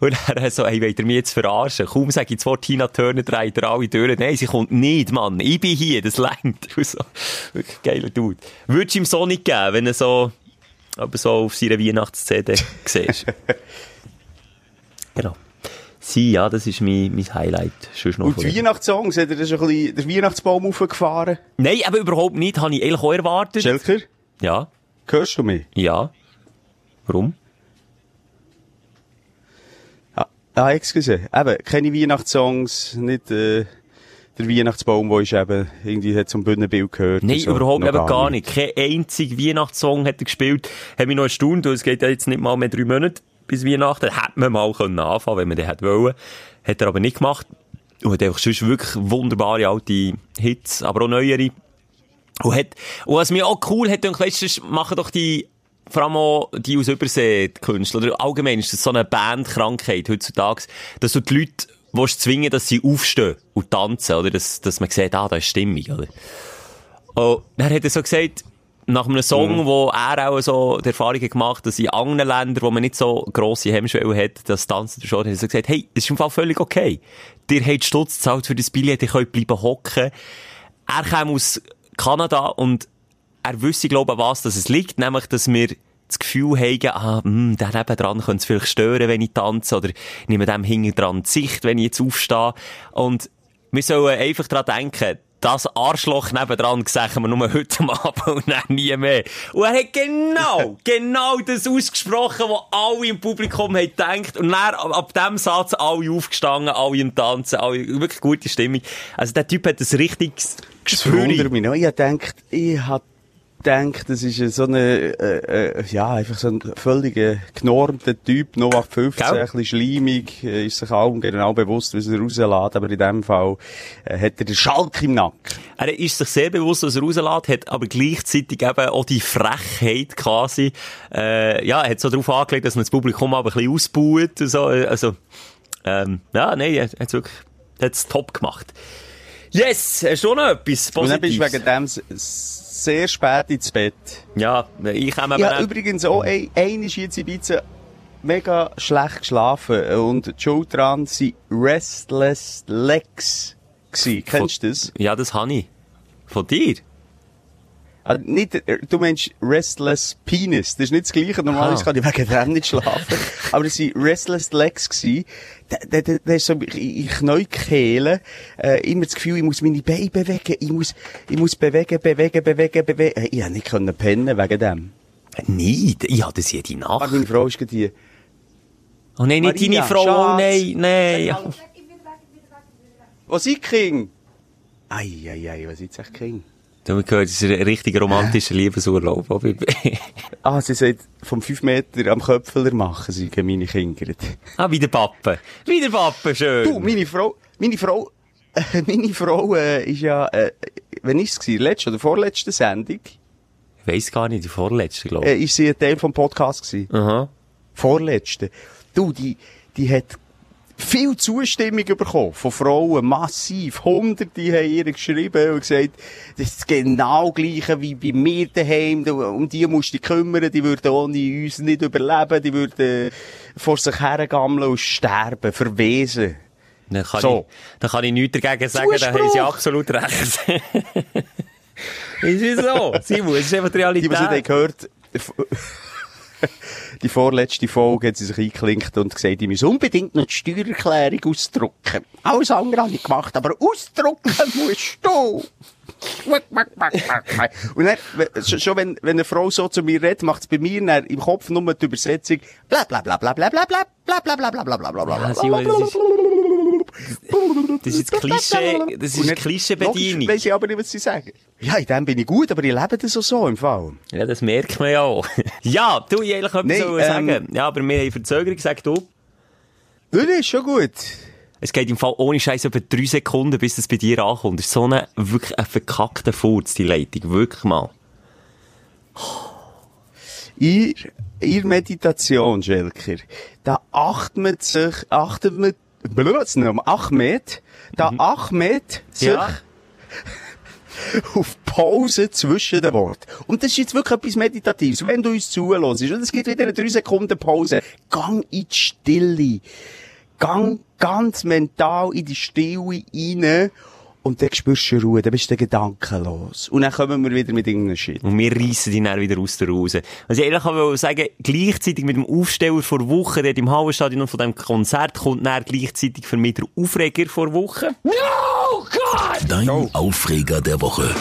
Und er so, hey, wollt ihr mich jetzt verarschen? Kaum sage ich das Wort Tina Turner, dreht er alle Türen. Nein, sie kommt nicht, Mann. Ich bin hier, das längt. So. Wirklich geiler Dude. Würdest du ihm so nicht geben, wenn er so, aber so auf seiner Weihnachts-CD siehst? genau. Sie, ja, das ist mein, mein Highlight. Sonst noch Und die. Weihnachtssongs, hat er das schon ein bisschen den Weihnachtsbaum aufgefahren? Nein, aber überhaupt nicht. Habe ich eigentlich auch erwartet. Schelker, Ja, hörst du mich? ja. Warum? Ah, excuse. Eben, keine Weihnachtssongs, nicht, äh, der Weihnachtsbaum, der ist eben, irgendwie hat zum Bühnenbild gehört. Nein, so. überhaupt eben gar nicht. Kein einziger Weihnachtssong hat er gespielt. Hat mich noch erstaunt, es geht ja jetzt nicht mal mehr drei Monate bis Weihnachten. Hätte man mal können anfangen wenn man den hätte wollen. Hat er aber nicht gemacht. Und hat einfach sonst wirklich wunderbare alte Hits, aber auch neuere. Und hat, und was mir auch cool hat, du, sonst machen doch die, vor allem auch die aus Übersee, die Künstler, oder allgemein ist das so eine Bandkrankheit heutzutage, dass du die Leute willst zwingen, dass sie aufstehen und tanzen, oder? Dass, dass man sieht, ah, da ist Stimmung, oder? Und dann hat er so gesagt, nach einem Song, wo er auch so die Erfahrung hat gemacht dass in anderen Ländern, wo man nicht so grosse Hemmschwelle hat, das Tanzen schon, hat er so gesagt, hey, das ist im Fall völlig okay. Ihr habt Stutz gezahlt für das Billett, ihr könnt bleiben hocken. Er kam aus Kanada und er wüsste, glaube ich, an was dass es liegt, nämlich, dass wir das Gefühl haben, ah, mh, der nebendran könnte es vielleicht stören, wenn ich tanze, oder ich nehme dem hinten dran die Sicht, wenn ich jetzt aufstehe. Und wir sollen einfach daran denken, das Arschloch nebendran sagen wir nur heute am Abend und dann nie mehr. Und er hat genau, genau das ausgesprochen, was alle im Publikum haben gedacht. Und dann, ab, ab dem Satz, alle aufgestanden, alle im Tanzen, alle, wirklich gute Stimmung. Also der Typ hat das richtig Das Gespür. verwundert mich noch. Ich hab gedacht, ich hab gedacht, das ist so eine, äh, äh, ja, einfach so ein völlig äh, genormter Typ, noch ab 15, Gell? ein bisschen schleimig, äh, ist sich allem genau bewusst, was er rauslässt, aber in dem Fall äh, hat er den Schalk im Nacken. Er ist sich sehr bewusst, was er rauslässt, hat aber gleichzeitig eben auch die Frechheit quasi, äh, ja, er hat so darauf angelegt, dass man das Publikum aber ein bisschen ausbaut so, also, ähm, ja, nein, er hat's wirklich, hat's top gemacht. Yes, hast du noch etwas Und dann bist du Positives? wegen dem sehr spät ins Bett. Ja, ich habe übrigens auch ein, ein ist jetzt in Ibiza mega schlecht geschlafen und die Schuld dran waren Restless Legs. gewesen. Kennst du das? Ja, das habe ich. Von dir? Ah, nicht, du meinst Restless Penis. Das ist nicht das Gleiche. Normalerweise kann ich wegen dem nicht schlafen. Aber das waren Restless Legs gewesen. Da, da, da, da ist so in Knäukehlen, äh, immer das Gefühl, ich muss meine Beine bewegen. Ich muss, ich muss bewegen, bewegen, bewegen, bewegen. Äh, Ich konnte nicht können pennen wegen dem. Nicht. Ich hatte das jede Aber Nacht. meine Frau ist die. Oh nein, nicht Maria, deine Frau. Oh Schatz. nein, nein. Was ist King? Ei, ei, ei, was ist echt King? Du hast gehört, es ist ein richtig romantischer Liebesurlaub. Ah, sie sagt, vom 5 Meter am Köpfeler machen sie meine Kinder. ah, wie der Pappe. Wie der Pappe, schön. Du, meine Frau, meine Frau, äh, meine Frau, äh, ist ja, äh, wann ist es? Letzte oder vorletzte Sendung? Ich weiss gar nicht, die vorletzte, glaube Äh, ich. ist sie ein Teil vom Podcast gewesen? Aha. Vorletzte. Du, die, die hat viel Zustimmung bekommen von Frauen, massiv. Hunderte haben ihr geschrieben und gesagt, das ist genau gleiche wie bei mir daheim. Um die musst du dich kümmern, die würden ohne uns nicht überleben, die würden vor sich hergammeln und sterben, verwesen. Dann kann, So. ich, dann kann ich nichts dagegen sagen, da haben sie absolut recht. ist es so? Simon, es ist einfach die Realität. die es nicht gehört die vorletzte Folge hat sie sich eingeklinkt und gesagt, ich muss unbedingt noch die Steuererklärung ausdrucken. Alles andere habe ich gemacht, aber ausdrucken musst du. Und dann, schon wenn, wenn eine Frau so zu mir redet, macht es bei mir dann im Kopf nur die Übersetzung bla bla bla bla bla bla bla bla bla bla bla bla bla bla bla Ja, bla Simon, das ist, das ist jetzt Klischee, das ist Klischeebedienung. Weiss ich aber nicht, was sie sagen. Ja, in dem bin ich gut, aber ich lebe das auch so im Fall. Ja, das merkt man ja auch. ja, du, ich eigentlich etwas sollen ähm, sagen. Ja, aber wir haben Verzögerung gesagt, du. Das ist schon gut. Es geht im Fall ohne Scheiß etwa drei Sekunden, bis das bei dir ankommt. Das ist so eine, wirklich ein verkackter Furz, die Leitung. Wirklich mal. In ihr Meditation, Schelker, da achtet man sich, achtet man, blöd, Ahmed, da Ahmed sich Ja. auf Pause zwischen den Worten. Und das ist jetzt wirklich etwas Meditatives. Wenn du uns zuhörst, und es gibt wieder eine 3 Sekunden Pause, gang in die Stille. Gang ganz mental in die Stille rein. Und dann spürst du Ruhe, dann bist du gedankenlos. Und dann kommen wir wieder mit irgendeinem Shit. Und wir reissen die dann wieder aus der Hose. Was ich ehrlich wollte sagen, gleichzeitig mit dem Aufsteller vor Woche, der im Hallenstadion und von dem Konzert kommt dann gleichzeitig für mich der Aufreger vor Woche. Dein Aufreger der Woche.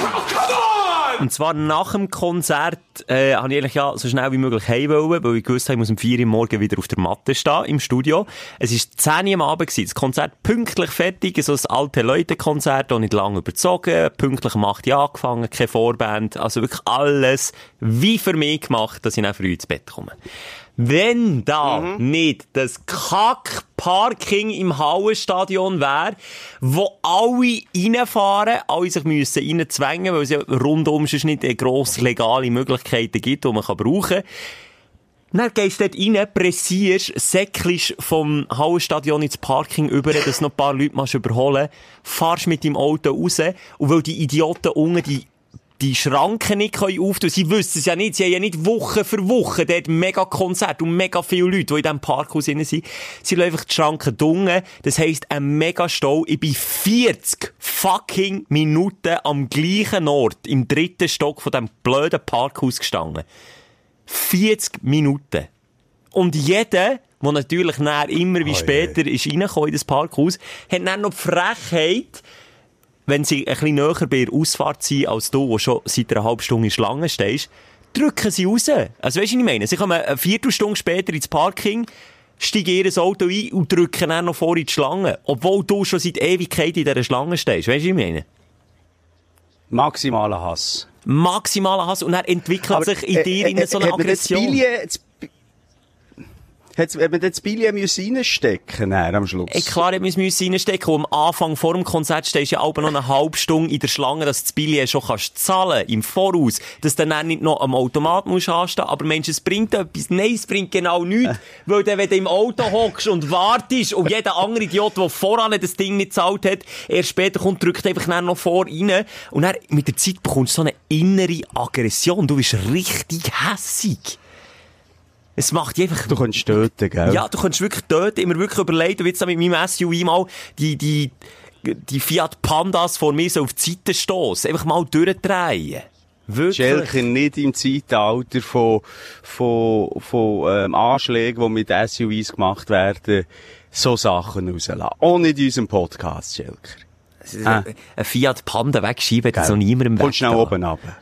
Und zwar nach dem Konzert, äh, habe ich eigentlich ja so schnell wie möglich heim wollen, weil ich gewusst habe, ich muss um 4 Uhr morgen wieder auf der Matte stehen, im Studio. Es ist 10 Uhr am Abend gewesen, das Konzert pünktlich fertig, so ein alte Leute-Konzert, auch nicht lange überzogen, pünktlich um 8 Uhr angefangen, keine Vorband, also wirklich alles wie für mich gemacht, dass ich dann früh ins Bett komme. Wenn da nicht das Kack-Parking im Hallenstadion wäre, wo alle reinfahren, alle sich müssen reinzwängen, weil es ja rundum schon nicht grosse legale Möglichkeiten gibt, die man kann brauchen kann. Dann gehst du dort rein, pressierst, säckelst vom Hallenstadion ins Parking über, dass noch ein paar Leute mal überholen, fahrst mit deinem Auto raus, und weil die Idioten unten die die Schranken nicht können auftun. Sie wissen es ja nicht. Sie haben ja nicht Woche für Woche dort mega Konzert und mega viele Leute, die in diesem Parkhaus sind. Sie lassen einfach die Schranken dunkel. Das heisst, ein mega Stau. Ich bin 40 fucking Minuten am gleichen Ort, im dritten Stock von diesem blöden Parkhaus gestanden. 40 Minuten. Und jeder, der natürlich näher immer wie später ist reingekommen in das Parkhaus, hat dann noch die Frechheit, wenn sie ein bisschen näher bei der Ausfahrt sind als du, der schon seit einer halben Stunde in Schlange stehst, drücken sie raus. Also weißt du, was ich meine? Sie kommen eine Viertelstunde später ins Parking, steigen ihr Auto ein und drücken dann noch vor in die Schlange. Obwohl du schon seit Ewigkeit in dieser Schlange stehst. Weißt du, was ich meine? Maximaler Hass. Maximaler Hass und dann entwickelt sich in dir in so eine hat man das Aggression. Billet- das Hat's, hat man das müssen reinstecken dann am Schluss? Ey, klar, wir müssen reinstecken. Und am Anfang, vor dem Konzert, stehst du ja auch noch eine halbe Stunde in der Schlange, dass du das Billett schon kannst zahlen im Voraus. Dass du dann nicht noch am Automat musst anstehen. Aber Mensch, es bringt etwas. Nein, es bringt genau nichts. Weil dann, wenn du im Auto hockst und wartest und jeder andere Idiot, der voran das Ding nicht gezahlt hat, erst später kommt, drückt einfach dann noch vor rein. Und dann, mit der Zeit bekommst du so eine innere Aggression. Du bist richtig hässig. Es macht einfach... Du kannst töten, gell? Ja, du kannst wirklich dort immer wirklich überlegen, du willst mit meinem SUV mal die, die, die Fiat Pandas vor mir so auf die Seite stoßen. Einfach mal durchdrehen. Wirklich? Schelker nicht im Zeitalter von, von, von ähm, Anschlägen, die mit SUVs gemacht werden, so Sachen rauslassen. Auch nicht in unserem Podcast, Schelker. Ah. Ein Fiat Panda wegschieben, das ist noch niemandem Komm schnell da. oben runter.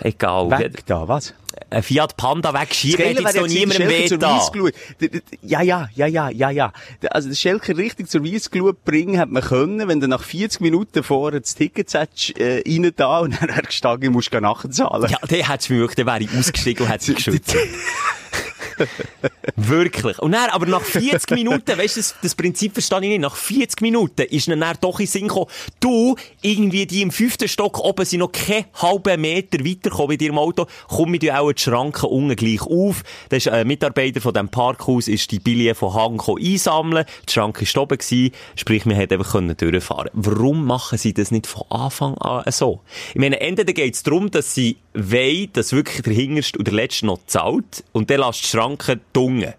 Egal. Weg da, was? Ein Fiat Panda wegschieben, hat jetzt noch niemandem weh Ja, ja, ja, ja, ja, ja. Also, den Schelker richtig zur Weissglut bringen hat man können, wenn du nach 40 Minuten vorher das Ticket hättest, äh, rein da und dann hättest du gesagt, musst du nachzahlen. Ja, der hätt's mir wirklich, der wäre ich ausgestiegen und hätte sich geschützt. Wirklich. Und dann, aber nach 40 Minuten, weißt du, das, das Prinzip verstehe ich nicht, nach 40 Minuten ist dann, dann doch in Sinn gekommen, du, irgendwie die im fünften Stock oben sind noch keinen halben Meter weitergekommen mit ihrem Auto, komm mit dir auch die Schranken unten gleich auf. Da ist ein Mitarbeiter von diesem Parkhaus, ist die Billie von Hang einsammeln, die Schranke war oben gewesen, sprich, wir hätten einfach können durchfahren Warum machen sie das nicht von Anfang an so? Ich meine, entweder geht es darum, dass sie wollen, dass wirklich der Hinterste und der Letzte noch zahlt, und dann lässt die Schranke dunge.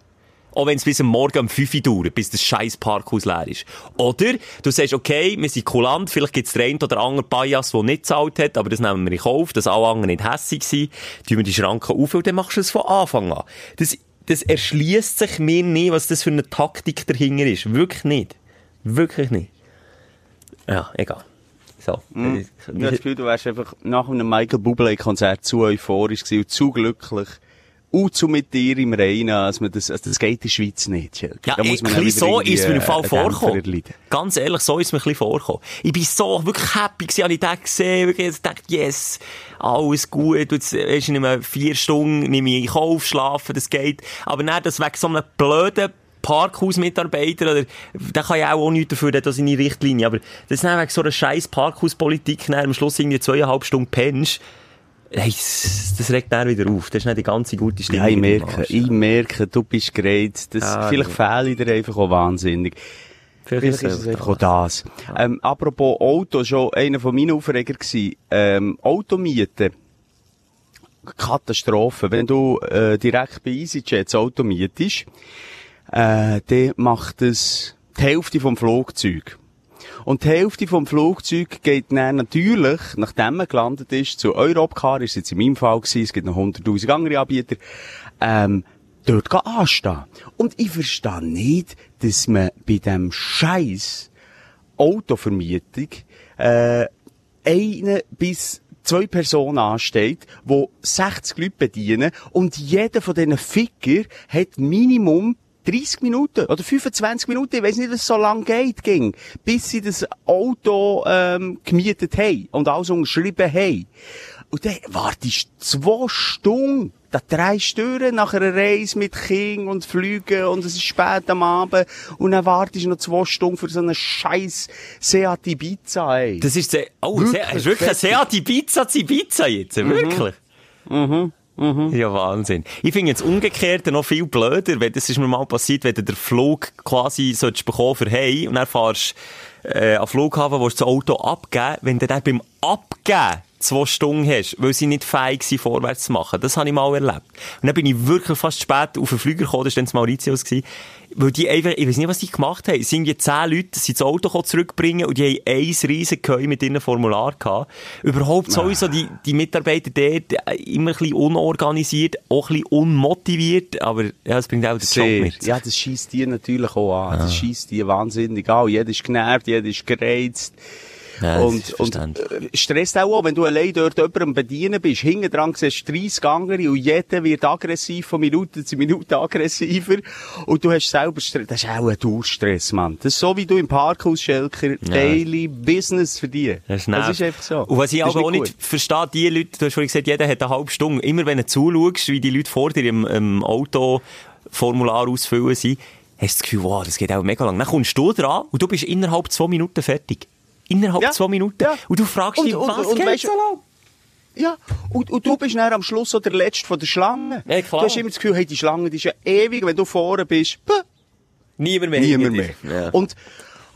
Auch wenn es bis am Morgen um 5 Uhr dauert, bis das scheiß Parkhaus leer ist. Oder du sagst, okay, wir sind kulant, vielleicht gibt es den einen oder anderen Bias, der nicht gezahlt hat, aber das nehmen wir in Kauf, dass alle anderen nicht hässig sind, tun wir die Schranke auf und dann machst du es von Anfang an. Das, das erschließt sich mir nicht, was das für eine Taktik dahinter ist. Wirklich nicht. Wirklich nicht. Ja, egal. So. Ich habe das Gefühl, du wärst einfach nach einem Michael Bublé-Konzert zu euphorisch gewesen und zu glücklich. Und zu mit dir im Reinen, als man das, also das geht in der Schweiz nicht. Ja, Da ein muss man bisschen auch so ist mir im Fall vorgekommen. Ganz ehrlich, so ist mir ein bisschen vorgekommen. Ich bin so wirklich happy gewesen, habe ich den gesehen, wirklich, ich dachte, yes, alles gut, jetzt, nicht mehr vier Stunden, nehme ich in Kauf, schlafen, das geht. Aber nicht, dass wegen so einem blöden Parkhausmitarbeiter, oder, der kann ja auch, auch nichts dafür, der hat da seine Richtlinie, aber das ist wegen so einer scheiß Parkhauspolitik, dann am Schluss irgendwie zweieinhalb Stunden pennst, hey, das, regt dann wieder auf. Das ist nicht die ganze gute Stimmung. Ja, ich merke, ich merke, du bist gereizt. Das, Ja, vielleicht ja. fehle ich dir einfach auch wahnsinnig. Vielleicht ist es einfach auch das. Ähm, apropos Auto, schon einer von meinen Aufreger gewesen. Ähm, Automieten. Katastrophe. Wenn du äh, direkt bei EasyJet das Auto mietest, äh, dann macht es die Hälfte vom Flugzeug. Und die Hälfte vom Flugzeug geht dann natürlich, nachdem man gelandet ist, zu Europcar, ist jetzt in meinem Fall gewesen, es gibt noch 100'000 andere Anbieter, ähm, dort anstehen. Und ich verstehe nicht, dass man bei dem Scheiß Autovermietung, äh, eine bis zwei Personen ansteht, die 60 Leute bedienen und jeder von diesen Ficker hat Minimum 30 Minuten oder 25 Minuten, ich weiß nicht, was so lang geht, ging, bis sie das Auto ähm, gemietet haben und alles unterschrieben haben. Und dann wartest du zwei Stunden, da drei Stunden nach einer Reise mit Kind und Flügen und es ist spät am Abend und dann wartest du noch zwei Stunden für so einen scheiß Seat Ibiza, ey. Das ist oh, Wirklich hast du wirklich ein. Seat Ibiza Ibiza jetzt? Wirklich? Mhm. Ja, Wahnsinn. Ich finde jetzt umgekehrt noch viel blöder, weil das ist mir mal passiert, wenn du den Flug quasi solltest bekommen für hey und dann fahrst äh, am Flughafen, willst du das Auto abgeben, wenn du dann beim Abgeben zwei Stunden hast, weil sie nicht fähig sind, vorwärts zu machen. Das habe ich mal erlebt. Und dann bin ich wirklich fast spät auf den Flüger gekommen, das war dann das Mauritius, gewesen, weil die einfach, ich weiß nicht, was die gemacht haben. Es sind irgendwie zehn Leute, die das Auto zurückbringen und die haben ein riesen Geheu mit ihren Formular gehabt. Überhaupt sowieso die, die Mitarbeiter dort äh, immer ein bisschen unorganisiert, auch ein bisschen unmotiviert, aber ja, das bringt auch den Job Sehr. mit. Ja, das schießt die natürlich auch an. Das schießt die wahnsinnig an. Jeder ist genervt, jeder ist gereizt. Ja, und, und äh, stresst auch, wenn du allein dort jemandem bedienen bist. Hinten dran siehst du 30 andere und jeder wird aggressiv, von Minute zu Minute aggressiver. Und du hast selber Stress. Das ist auch ein Durchstress, Mann. Das ist so wie du im Parkhaus, Schelker, Daily Business für die. Das ist, das ist einfach so. Und was ich aber auch nicht verstehe, die Leute, du hast vorhin gesagt, jeder hat eine halbe Stunde. Immer wenn du zuschaust, wie die Leute vor dir im, im Autoformular ausfüllen sind, hast du das Gefühl, wow, das geht auch mega lang. Dann kommst du dran und du bist innerhalb zwei Minuten fertig. Innerhalb Ja, zwei Minuten. ja. Und du fragst Und- dich, und- was und geht lang? Ja, und, und du bist dann am Schluss so der Letzte von der Schlange. Ja, klar. Du hast immer das Gefühl, hey, die Schlange die ist ja ewig, wenn du vorne bist. Puh, Niemand mehr. Niemand mehr. Ja. Und,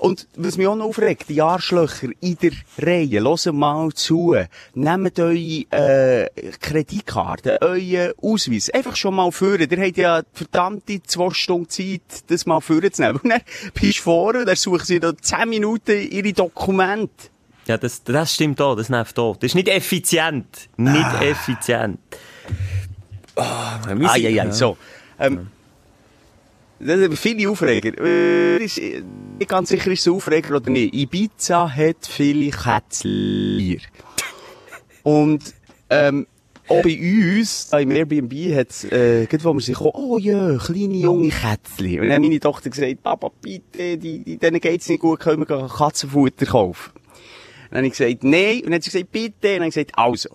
und was mich auch noch aufregt, die Arschlöcher in der Reihe, hören mal zu, nehmt eure äh, Kreditkarte, euren Ausweis, einfach schon mal führen. Ihr habt ja verdammte zwei Stunden Zeit, das mal vorzunehmen. Und dann bist du vorne, dann suchen sie da zehn Minuten ihre Dokumente. Ja, das, das stimmt auch, das nervt auch. Das ist nicht effizient. Nicht Ah. effizient. Oh, Ah, ja, ja, so. Ähm, sind viele Aufreger. Ist, nicht ganz sicher, ist es ein Aufreger oder nicht. Ibiza hat viele Kätzchen. Und, ähm, auch bei uns, da im Airbnb, hat es, äh, gerade wo wir sich, oh ja, kleine junge Kätzchen. Und dann hat meine Tochter gesagt, Papa, bitte, die, die, denen geht's nicht gut, können wir Katzenfutter kaufen? Und dann habe ich gesagt, nein. Und dann hat sie gesagt, bitte. Und dann habe ich gesagt, also.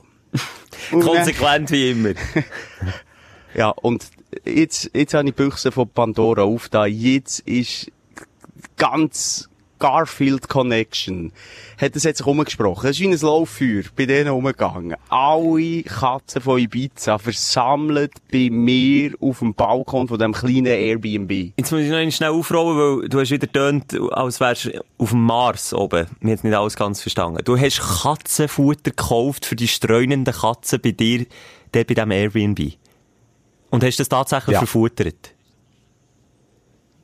Konsequent wie immer. ja, und jetzt, jetzt habe ich die Büchse von Pandora aufgetan. Jetzt ist ganz Garfield Connection. Hat es jetzt umgesprochen. Es ist wie ein Lauffeuer bei denen umgegangen. Alle Katzen von Ibiza versammelt bei mir auf dem Balkon von dem kleinen Airbnb. Jetzt muss ich noch schnell aufrollen, weil du hast wieder tönt, als wärst du auf dem Mars oben. Mir hat nicht alles ganz verstanden. Du hast Katzenfutter gekauft für die streunenden Katzen bei dir, dort bei diesem Airbnb. Und hast das tatsächlich Ja. verfuttert.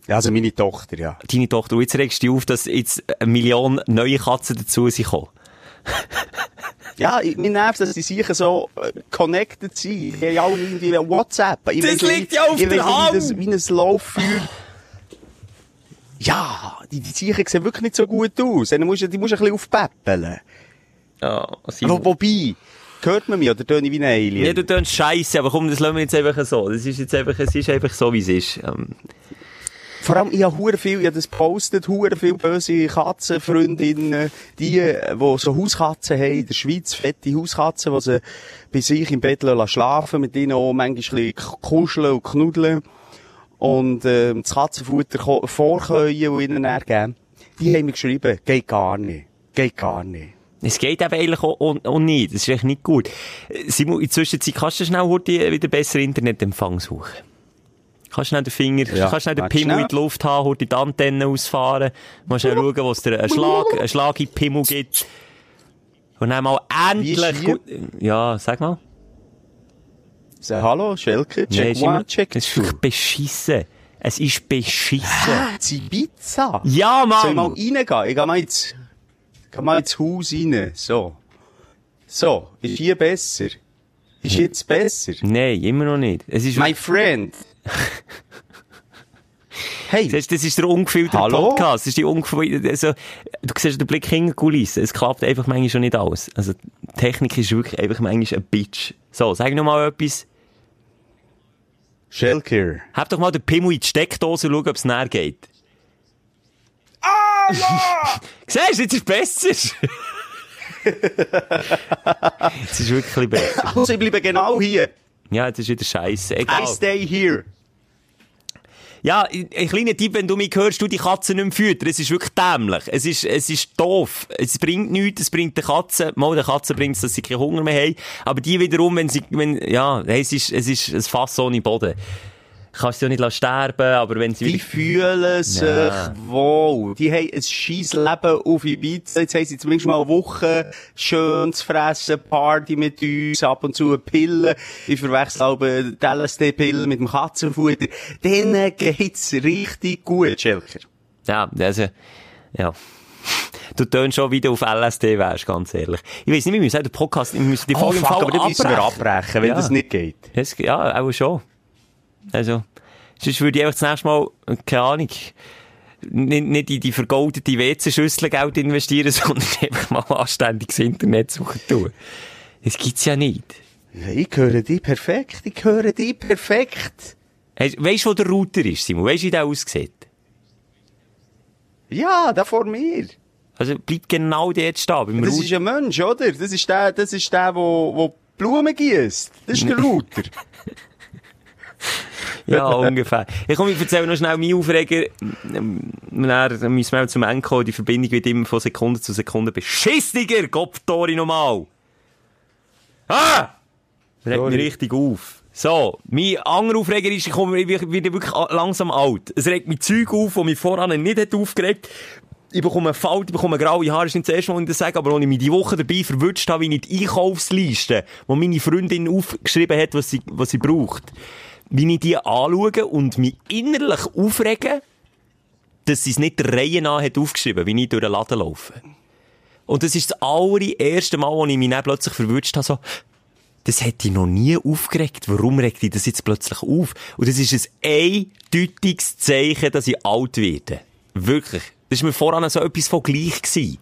Ja, also meine Tochter, ja. Deine Tochter, und jetzt regst du dich auf, dass jetzt eine Million neue Katzen dazu sind gekommen. Ja, ich- mir nervt, dass die sicher so äh, connected sind. Die haben alle irgendwie WhatsApp. Ich Das weiss liegt ja auf ich der Hand. Wie, das, wie ein Lauffeuer. Ja, die, die Sicher sehen wirklich nicht so gut aus. Die musst du, die musst du ein bisschen aufpäppeln. Ja, Wo, wobei, hört man mich oder töne ich wie ein Alien? Ja, du tönst scheiße, aber komm, das lassen wir jetzt einfach so. Das ist jetzt einfach, es ist einfach so, wie es ist. Ähm, Vor allem, ich habe hure viel, ich habe das postet, hure viel böse Katzenfreundinnen, die, äh, die so Hauskatzen haben, in der Schweiz, fette Hauskatzen, die sie bei sich im Bett lassen schlafen, mit ihnen auch manchmal ein bisschen kuscheln und knuddeln und, ähm, das Katzenfutter vorköhen und ihnen dann geben. Die haben mir geschrieben, geht gar nicht. Geht gar nicht. Es geht eben eigentlich auch, auch, auch nicht. Das ist echt nicht gut. Äh, Simon, in der Zwischenzeit kannst du schnell heute wieder besser Internetempfang suchen. Kannst schnell den Finger, Ja, kannst schnell den Pimmel in die Luft haben, heute die Antenne ausfahren, mal schnell schauen, wo es dir einen Schlag, einen Schlag in die Pimmel gibt. Und dann mal endlich gut, ja, sag mal. So, hallo, Schelke, Nee, check ist one, check Es ist wirklich beschissen. Es ist beschissen. Ah, die Pizza. Ja, Soll ich mal Mann! reingehen? Ich gehe mal ins, gehe mal ins Haus rein. So. So. Ist hier besser? Ist jetzt besser? Nein, immer noch nicht. Es ist, My friend. Hey. Siehst, das ist der ungefilterte Hallo? Podcast. Das ist die ungefilterte, also, du siehst den Blick hinter die Kulissen. Es klappt einfach manchmal schon nicht alles. Also, Technik ist wirklich einfach manchmal ein Bitch. So, sag noch mal etwas. Schelker. Hab doch mal den Pimmel in die Steckdose und schau, ob es näher geht. Siehst du, jetzt ist es besser. jetzt ist wirklich besser. Also, ich bleibe genau hier. Ja, jetzt ist wieder scheiße. I Egal. stay here. Ja, ein ein kleiner Tipp, wenn du mich hörst, du die Katze nicht mehr füttern. Es ist wirklich dämlich. Es ist, es ist doof. Es bringt nichts. Es bringt der Katze, mal der Katze bringt es, dass sie keinen Hunger mehr haben. Aber die wiederum, wenn sie, wenn, ja, es ist, es ist ein Fass ohne Boden. Kannst sie auch nicht sterben, aber wenn sie Die wieder, fühlen sich Ja. wohl. Die haben ein scheiß Leben auf Ibiza. Jetzt haben sie zumindest mal eine Woche schön zu fressen, Party mit uns, ab und zu eine Pille. Ich verwechsel aber die LSD-Pille mit dem Katzenfutter. Denen geht's richtig gut, Schelker. ja, also, ja. Du tönst schon wieder auf LSD wärst, ganz ehrlich. Ich weiss nicht, wir müssen den Podcast, wir müssen die Folge Oh, aber müssen wir abbrechen. abbrechen, wenn Ja. das nicht geht. Es, ja, auch schon. Also, sonst würde ich einfach das nächste Mal, keine Ahnung, nicht, nicht in die vergoldete WC-Schüssel Geld investieren, sondern einfach mal anständiges Internet suchen tun. Das gibt's ja nicht. Ich höre dich perfekt, ich höre dich perfekt. Weisst du, wo der Router ist, Simon? Weisst du, wie der aussieht? Ja, da vor mir. Also, bleibt genau dort stehen, beim Das Router. ist ein Mensch, oder? Das ist der, das ist der, wo, wo Blumen gießt. Das ist der Router. Ja, ungefähr. Ich komme, ich erzähle noch schnell meinen Aufreger. Dann müssen wir zum Ende kommen. Die Verbindung wird immer von Sekunde zu Sekunde beschissiger. Kopftori nochmal. Ah! Regt mich richtig auf. So, mein anderer Aufreger ist, ich komme werde wirklich langsam alt. Es regt mich Zeug auf, das mich voran nicht hat aufgeregt. Ich bekomme einen Fall, ich bekomme graue Haare, ist nicht das erste Mal, ich das sage, aber als ich mich die Woche dabei verwünscht habe, wie ich die Einkaufsliste, wo meine Freundin aufgeschrieben hat, was sie, was sie braucht, wie ich die anschaue und mich innerlich aufrege, dass sie es nicht der Reihe nach hat aufgeschrieben, wie ich durch den Laden laufe. Und das ist das allererste Mal, wo ich mich dann plötzlich verwünscht habe, so, das hätte ich noch nie aufgeregt. Warum regt ich das jetzt plötzlich auf? Und das ist ein eindeutiges Zeichen, dass ich alt werde. Wirklich. Das war mir voran so etwas von gleich gewesen.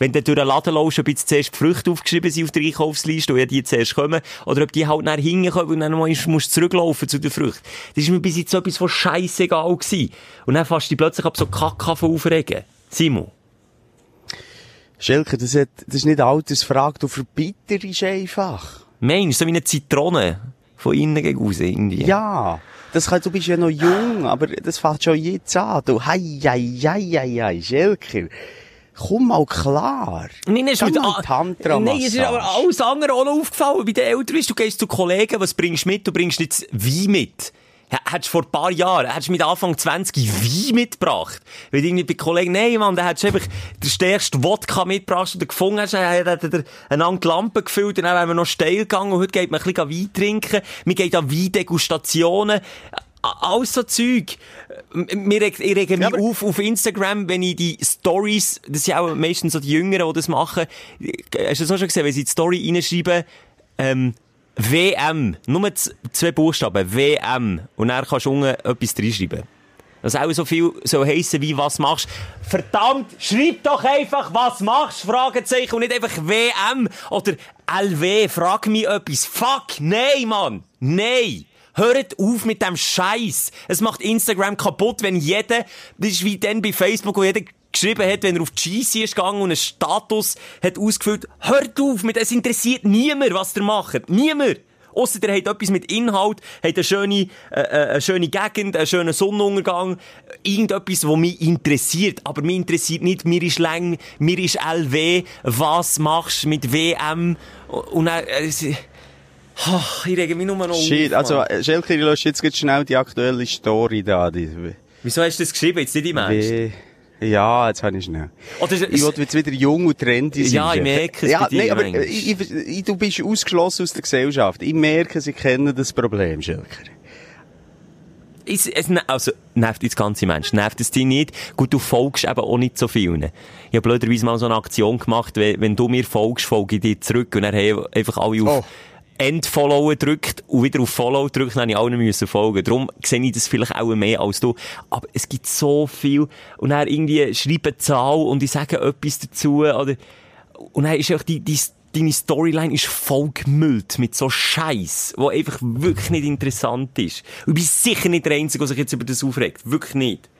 Wenn du durch den Laden läufst, ob jetzt zuerst die Früchte aufgeschrieben sind auf der Einkaufsliste, ja die zuerst kommen, oder ob die halt nachher hinkommen und dann musst du zurücklaufen zu den Früchten. Das ist mir bis jetzt so etwas von scheissegal gewesen. Und dann fast dich plötzlich ab so Kacke aufregen. Simon. Schelke, das, hat, das ist nicht Altersfrage, du verbitterst einfach. Meinst du, so wie eine Zitrone von innen gegen raus, irgendwie? Ja. Das kann, du bist ja noch jung, aber das fängt schon jetzt an. Du, hei, hei, hei, hei, hei, Schelker. Komm mal klar. Nein, es ist, mit, Tantra nein, es ist aber alles andere auch noch aufgefallen. Bei den Eltern bist du gehst zu Kollegen, was bringst du mit? Du bringst nicht Wein mit. Hättest du vor ein paar Jahren, hättest du mit Anfang 20 Wein mitgebracht. Weil irgendwie bei Kollegen, nein, Mann, da hättest du einfach den stärksten Wodka mitgebracht und gefunden hast, dann hätte er eine Lampe gefüllt und dann wären wir noch steil gegangen und heute geht man ein bisschen Wein trinken. Wir gehen an Weindegustationen. Alles so Zeug. Mir reg, ich rege mich ja, auf auf Instagram, wenn ich die Stories, das sind auch meistens so die Jüngeren, die das machen. Hast du das auch schon gesehen, wenn sie die Story reinschreiben, ähm, WM. Nur zwei Buchstaben. WM. Und dann kannst du unten etwas reinschreiben. Das auch so viel so heissen wie was machst. Verdammt, schreib doch einfach, was machst, Fragezeichen, und nicht einfach WM oder LW, frag mich etwas. Fuck, nein, Mann, nein. Hört auf mit dem Scheiß. Es macht Instagram kaputt, wenn jeder, das ist wie dann bei Facebook, wo jeder geschrieben hat, wenn er auf GC ist gegangen und einen Status hat ausgefüllt. Hört auf, mit es interessiert niemand, was ihr macht. Niemand. Ausser der hat etwas mit Inhalt, hat eine schöne, äh, äh, eine schöne Gegend, einen schönen Sonnenuntergang, irgendetwas, was mich interessiert. Aber mich interessiert nicht, mir ist Läng, mir ist LW, was machst du mit WM? Und dann, äh, oh, ich rege mich nur noch Shit, auf. Also, Schelke, du lässt jetzt schnell die aktuelle Story da. Die... Wieso hast du das geschrieben? Jetzt nicht im Ernst? Ja, jetzt habe ich schnell. Oder ich wollte jetzt wieder jung und trendy sein. Ja, ich merke es ja, bei nee, aber ich, ich, du bist ausgeschlossen aus der Gesellschaft. Ich merke, sie kennen das Problem, Schilker. Es, es, also, nervt das ganze Mensch. Nervt es dich nicht? Gut, du folgst eben auch nicht so vielen. Ich habe blöderweise mal so eine Aktion gemacht, wenn, wenn du mir folgst, folge ich dir zurück und dann haben einfach alle auf... Oh Endfollowen drückt und wieder auf Follow drückt, dann ich allen folgen. Darum sehe ich das vielleicht auch mehr als du. Aber es gibt so viel. Und dann irgendwie schreiben Zahl und ich sage etwas dazu, oder, und dann ist auch die, die, deine Storyline ist voll mit so Scheiß, wo einfach wirklich nicht interessant ist. Und ich bin sicher nicht der Einzige, der sich jetzt über das aufregt. Wirklich nicht.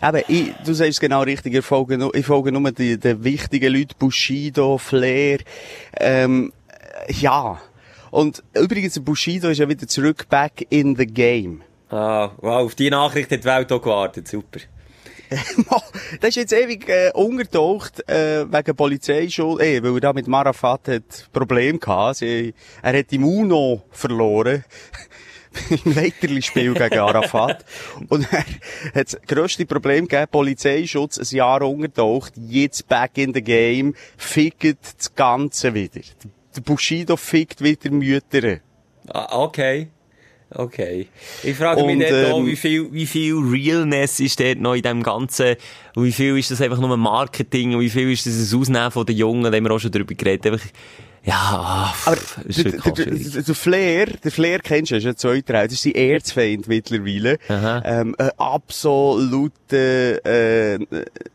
Aber ich, du sagst genau richtig, ich folge, ich folge nur den, den wichtigen Leuten, Bushido, Flair, ähm, ja. Und übrigens, Bushido ist ja wieder zurück, back in the game. Ah, wow, auf die Nachricht hat die Welt auch gewartet, super. das ist jetzt ewig äh, untertaucht äh, wegen Polizeischule, eh, weil er da mit Marafat hat Problem gehabt. Sie, er hat im UNO verloren. im Weiterli-Spiel gegen Arafat. Und er hat das grösste Problem gegeben, Polizeischutz, ein Jahr untertaucht, jetzt back in the game, fickt das Ganze wieder der Bushido fickt wieder Mütter. Ah, okay. Okay. Ich frage mich dort ähm, auch, wie viel, wie viel Realness ist dort noch in dem Ganzen, und wie viel ist das einfach nur Marketing, und wie viel ist das ein Ausnehmen von den Jungen, da haben wir auch schon drüber geredet. Einfach, ja, aber der, der, der, der Flair, der Flair kennst du, ist ein zweiter Das ist sein Erzfeind mittlerweile. Ähm, äh, absolute, äh,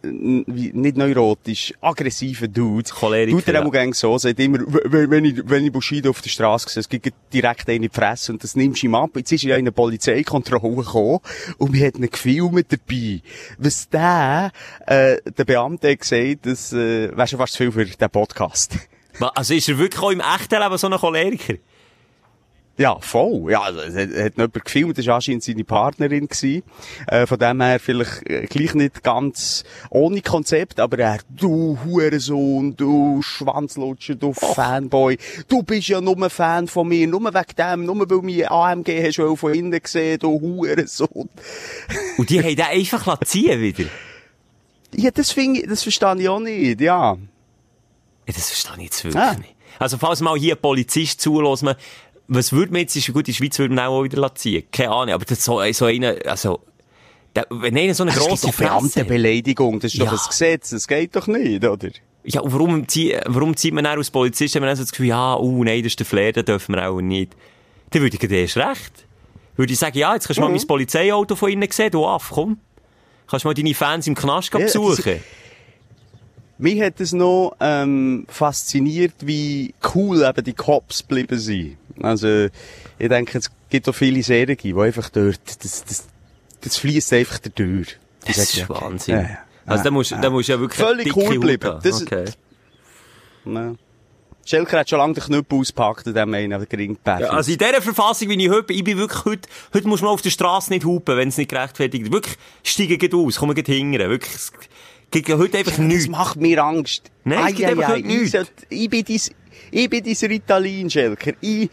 nicht neurotisch, aggressive Dude. Choleriker. Tut er auch ja. so, sagt immer, wenn ich, wenn ich Bushido auf der Straße sehe, es gibt direkt eine in die Fresse und das nimmst du ihm ab. Jetzt ist er ja in eine Polizeikontrolle gekommen und wir hatten ein Gefühl dabei. Was der, äh, der Beamte hat gesagt, das, äh, wäre schon fast zu viel für den Podcast. Also ist er wirklich auch im echten Leben so ein Choleriker? Ja, voll. Ja, also, es hat, hat jemand gefilmt, das war anscheinend seine Partnerin gewesen. Äh, von dem her vielleicht äh, gleich nicht ganz ohne Konzept, aber er, du Hurensohn, du Schwanzlutscher, du Och. Fanboy, du bist ja nur ein Fan von mir, nur wegen dem, nur weil mir AMG hast du von innen gesehen, du Hurensohn. Und die haben den einfach ziehen wieder? Ja, das finde ich, das verstehe ich auch nicht, ja. Das verstehe ich jetzt wirklich ah. nicht. Also, falls mal hier ein Polizist zulässt, was würde man jetzt, ist gut, in der Schweiz würde man auch wieder ziehen. Keine Ahnung, aber das so, so einer, also, Da, wenn einer so eine Das ist grosse. Beamtenbeleidigung, das ist Ja. doch ein Gesetz, das geht doch nicht, oder? Ja, und warum, warum zieht man dann als Polizist, wenn man dann so das Gefühl, ja, uh, nein, das ist der Flair, den dürfen wir auch nicht. Dann würde ich gerade erst recht. Würde ich sagen, ja, jetzt kannst du mal mein Polizeiauto von innen sehen, du Aff, komm. Kannst mal deine Fans im Knast Ja, das- besuchen. Mich hat es noch ähm, fasziniert, wie cool eben die Cops geblieben sind. Also, ich denke, es gibt auch viele Serien, die einfach dort, das, das, das fließt einfach da durch. Das ist ja, okay. Wahnsinn. Ja, ja. Also, da musst, da musst du ja wirklich Völlig cool geblieben. haben. Das- okay. Ja. Schelker hat schon lange den Knüppel ausgepackt, in dem einen, aber gering Ja, also in dieser Verfassung, wie ich heute bin, ich bin wirklich heute, heute muss man auf der Straße nicht hupen, wenn es nicht gerechtfertigt ist. Wirklich, steigen geht aus, kommen geht hingern. Wirklich, gibt ja heute einfach Das nichts. macht mir Angst. Nein, es gibt einfach heute ich, nichts. ich bin dein, ich bin dein Ritalin, Schelker. Ich,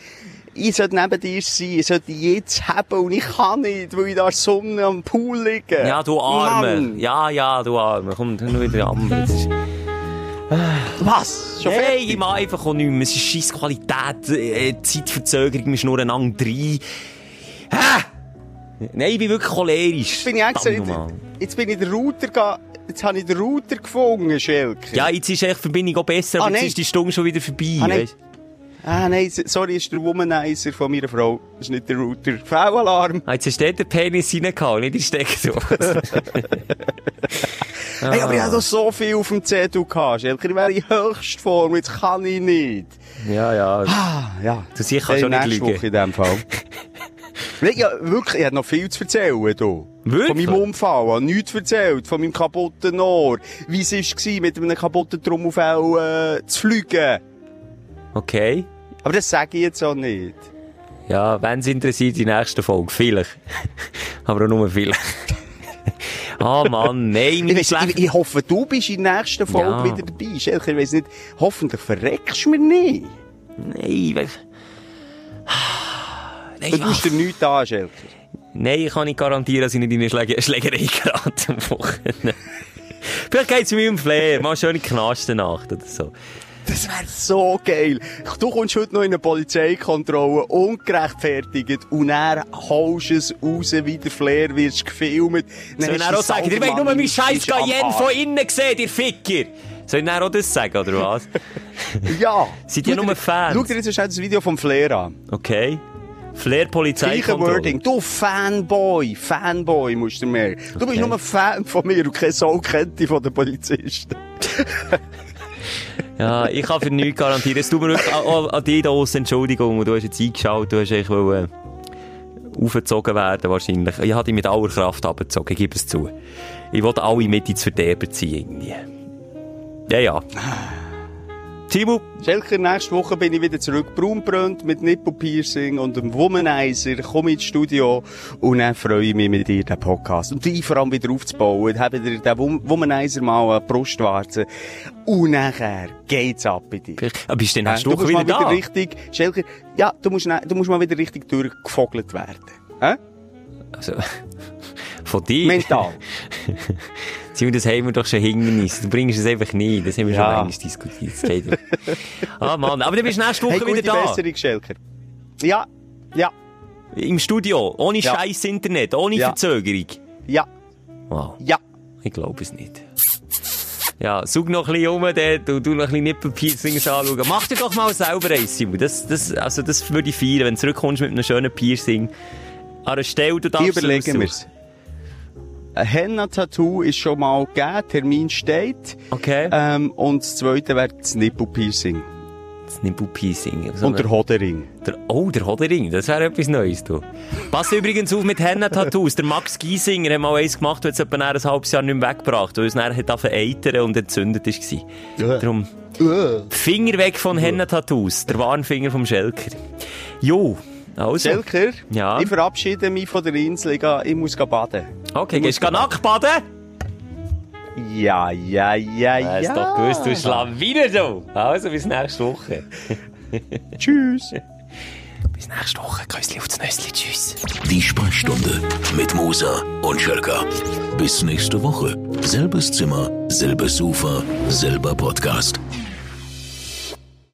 ich sollte neben dir sein, ich sollte jetzt haben und ich kann nicht, weil ich da Sonne am Pool liege. Ja, du Arme. Mann. Ja, ja, du Arme. Komm, nur wieder. Das ist- Was? Schon Hey, ich mach einfach auch nichts mehr. Es ist scheiss Qualität, äh, Zeitverzögerung, wir schnurren an drei. Hä? Nein, ich bin wirklich cholerisch. Jetzt bin ich jetzt bin ich den Router ga, jetzt habe ich den Router gefunden, Schelker. Ja, jetzt ist echt die Verbindung auch besser, Ah, aber jetzt nein. ist die Stunde schon wieder vorbei. Ah, nein. Ah, nein, sorry, ist der Womanizer von meiner Frau. Das ist nicht der Router. V-Alarm. Ah, jetzt hast du den Penis reingehauen, nicht in den Steckdose. Hey, aber ich hatte doch so viel auf dem Zettel gehabt, Schelker. Ich wäre in Höchstform, jetzt kann ich nicht. ja, ja. Ah, ja. Du siehst, kannst Hey, schon nicht lügen. Woche in dem Fall. Ja, wirklich, ich habe noch viel zu erzählen, hier. Wirklich? Von meinem Unfall, ich nichts erzählt, von meinem kaputten Ohr, wie es war, mit einem kaputten Trommelfell äh, zu fliegen. Okay. Aber das sage ich jetzt auch nicht. Ja, wenn es interessiert, die nächste Folge. Vielleicht. aber auch nur vielleicht. Ah, Mann, nein, Ich, meine weiss, ich, ich hoffe, du bist in der nächsten Folge Ja. wieder dabei. Ich weiss nicht, hoffentlich verreckst du mir nicht. Nein, we- Nein, Du tust dir nichts an, Schelker. Nein, ich kann nicht garantieren, dass ich nicht in eine Schläge Schlägerei gerate am Wochenende. Vielleicht geht's mir um Flair, mal schöne Knastennacht oder so. Das wäre so geil. Du kommst heute noch in eine Polizeikontrolle, ungerechtfertigt, und dann haust es raus, wie der Flair wirst gefilmt. Soll ich dann auch sagen, ihr wollt nur meinen scheiß Cayenne von innen sehen, ihr Ficker? Soll ich dann auch das sagen, oder was? Ja. Seid ihr nur Fans? Schau dir jetzt das Video vom Flair an. Okay. Flair Polizeikontrolle. Wording. Du Fanboy, Fanboy musst du mehr. Du bist Okay. nur ein Fan von mir und kein Soul kennt dich von den Polizisten. Ja, ich kann für nichts garantieren. Es tut mir wirklich an, dich da aus Entschuldigung. Und du hast jetzt eingeschaut, du hast eigentlich wollen, äh, aufgezogen werden wahrscheinlich. Ich habe dich mit aller Kraft abgezogen, ich gebe es zu. Ich wollte alle mit ins Verderben ziehen irgendwie. Ja, ja. Timo, Schelker, nächste Woche bin ich wieder zurück. Braunbrönt mit Nippelpiercing und einem Womanizer. Komm ins Studio und dann freue ich mich mit dir, den Podcast. Und dich vor allem wieder aufzubauen. Habe dir den Wom- Womanizer mal an Brustwarze. Und nachher geht's ab bei dir. aber bist du denn nächste du Woche wieder da? wieder richtig, Schelker, ja, du musst, ne- du musst mal wieder richtig durchgefogelt werden. Hä? Also, von dir? Mental. Simon, das haben wir doch schon Hindernis. Du bringst es einfach nie. Das haben wir Ja. schon manchmal diskutiert. Ah, Mann. Aber du bist nächste Woche Hey, wieder da. Besserung, Schelker. Ja, ja, Im Studio. Ohne Ja. scheiß Internet. Ohne Ja. Verzögerung. ja, Wow. ja. Ich glaube es nicht. Ja, such noch ein bisschen um, dann, du, du noch ein bisschen Nippelpiercings anschauen. Mach dir doch mal selber eins, Simon. Das, das, also das würde ich feiern, wenn du zurückkommst mit einem schönen Piercing. An einer Stelle, du darfst es überlegen aussuchen. wir's. Ein Henna-Tattoo ist schon mal gegeben, Termin steht. Okay. Ähm, und das zweite wäre das Nippelpiercing. Das Nippelpiercing. So Und der Hodering. der, oh, der Hodering, das wäre etwas Neues, du. Pass übrigens auf mit Henna-Tattoos. Der Max Giesinger hat mal eins gemacht, hat es etwa ein halbes Jahr nicht mehr weggebracht, weil es nachher hat eitern und entzündet war. Ja. Darum, Finger weg von Henna-Tattoos. Der Warnfinger vom Schelker. Jo, also. Selker, Ja. ich verabschiede mich von der Insel. Ich, gehe- ich muss gehen baden. Okay, gehst du nackt baden? Ja, ja, ja, ja. Hast doch gewusst, du Schlawiner, du. Also, bis nächste Woche. Tschüss. Bis nächste Woche. Küssli aufs Nössli. Tschüss. Die Sprechstunde mit Musa und Schelka. Bis nächste Woche. Selbes Zimmer, selbes Sofa, selber Podcast.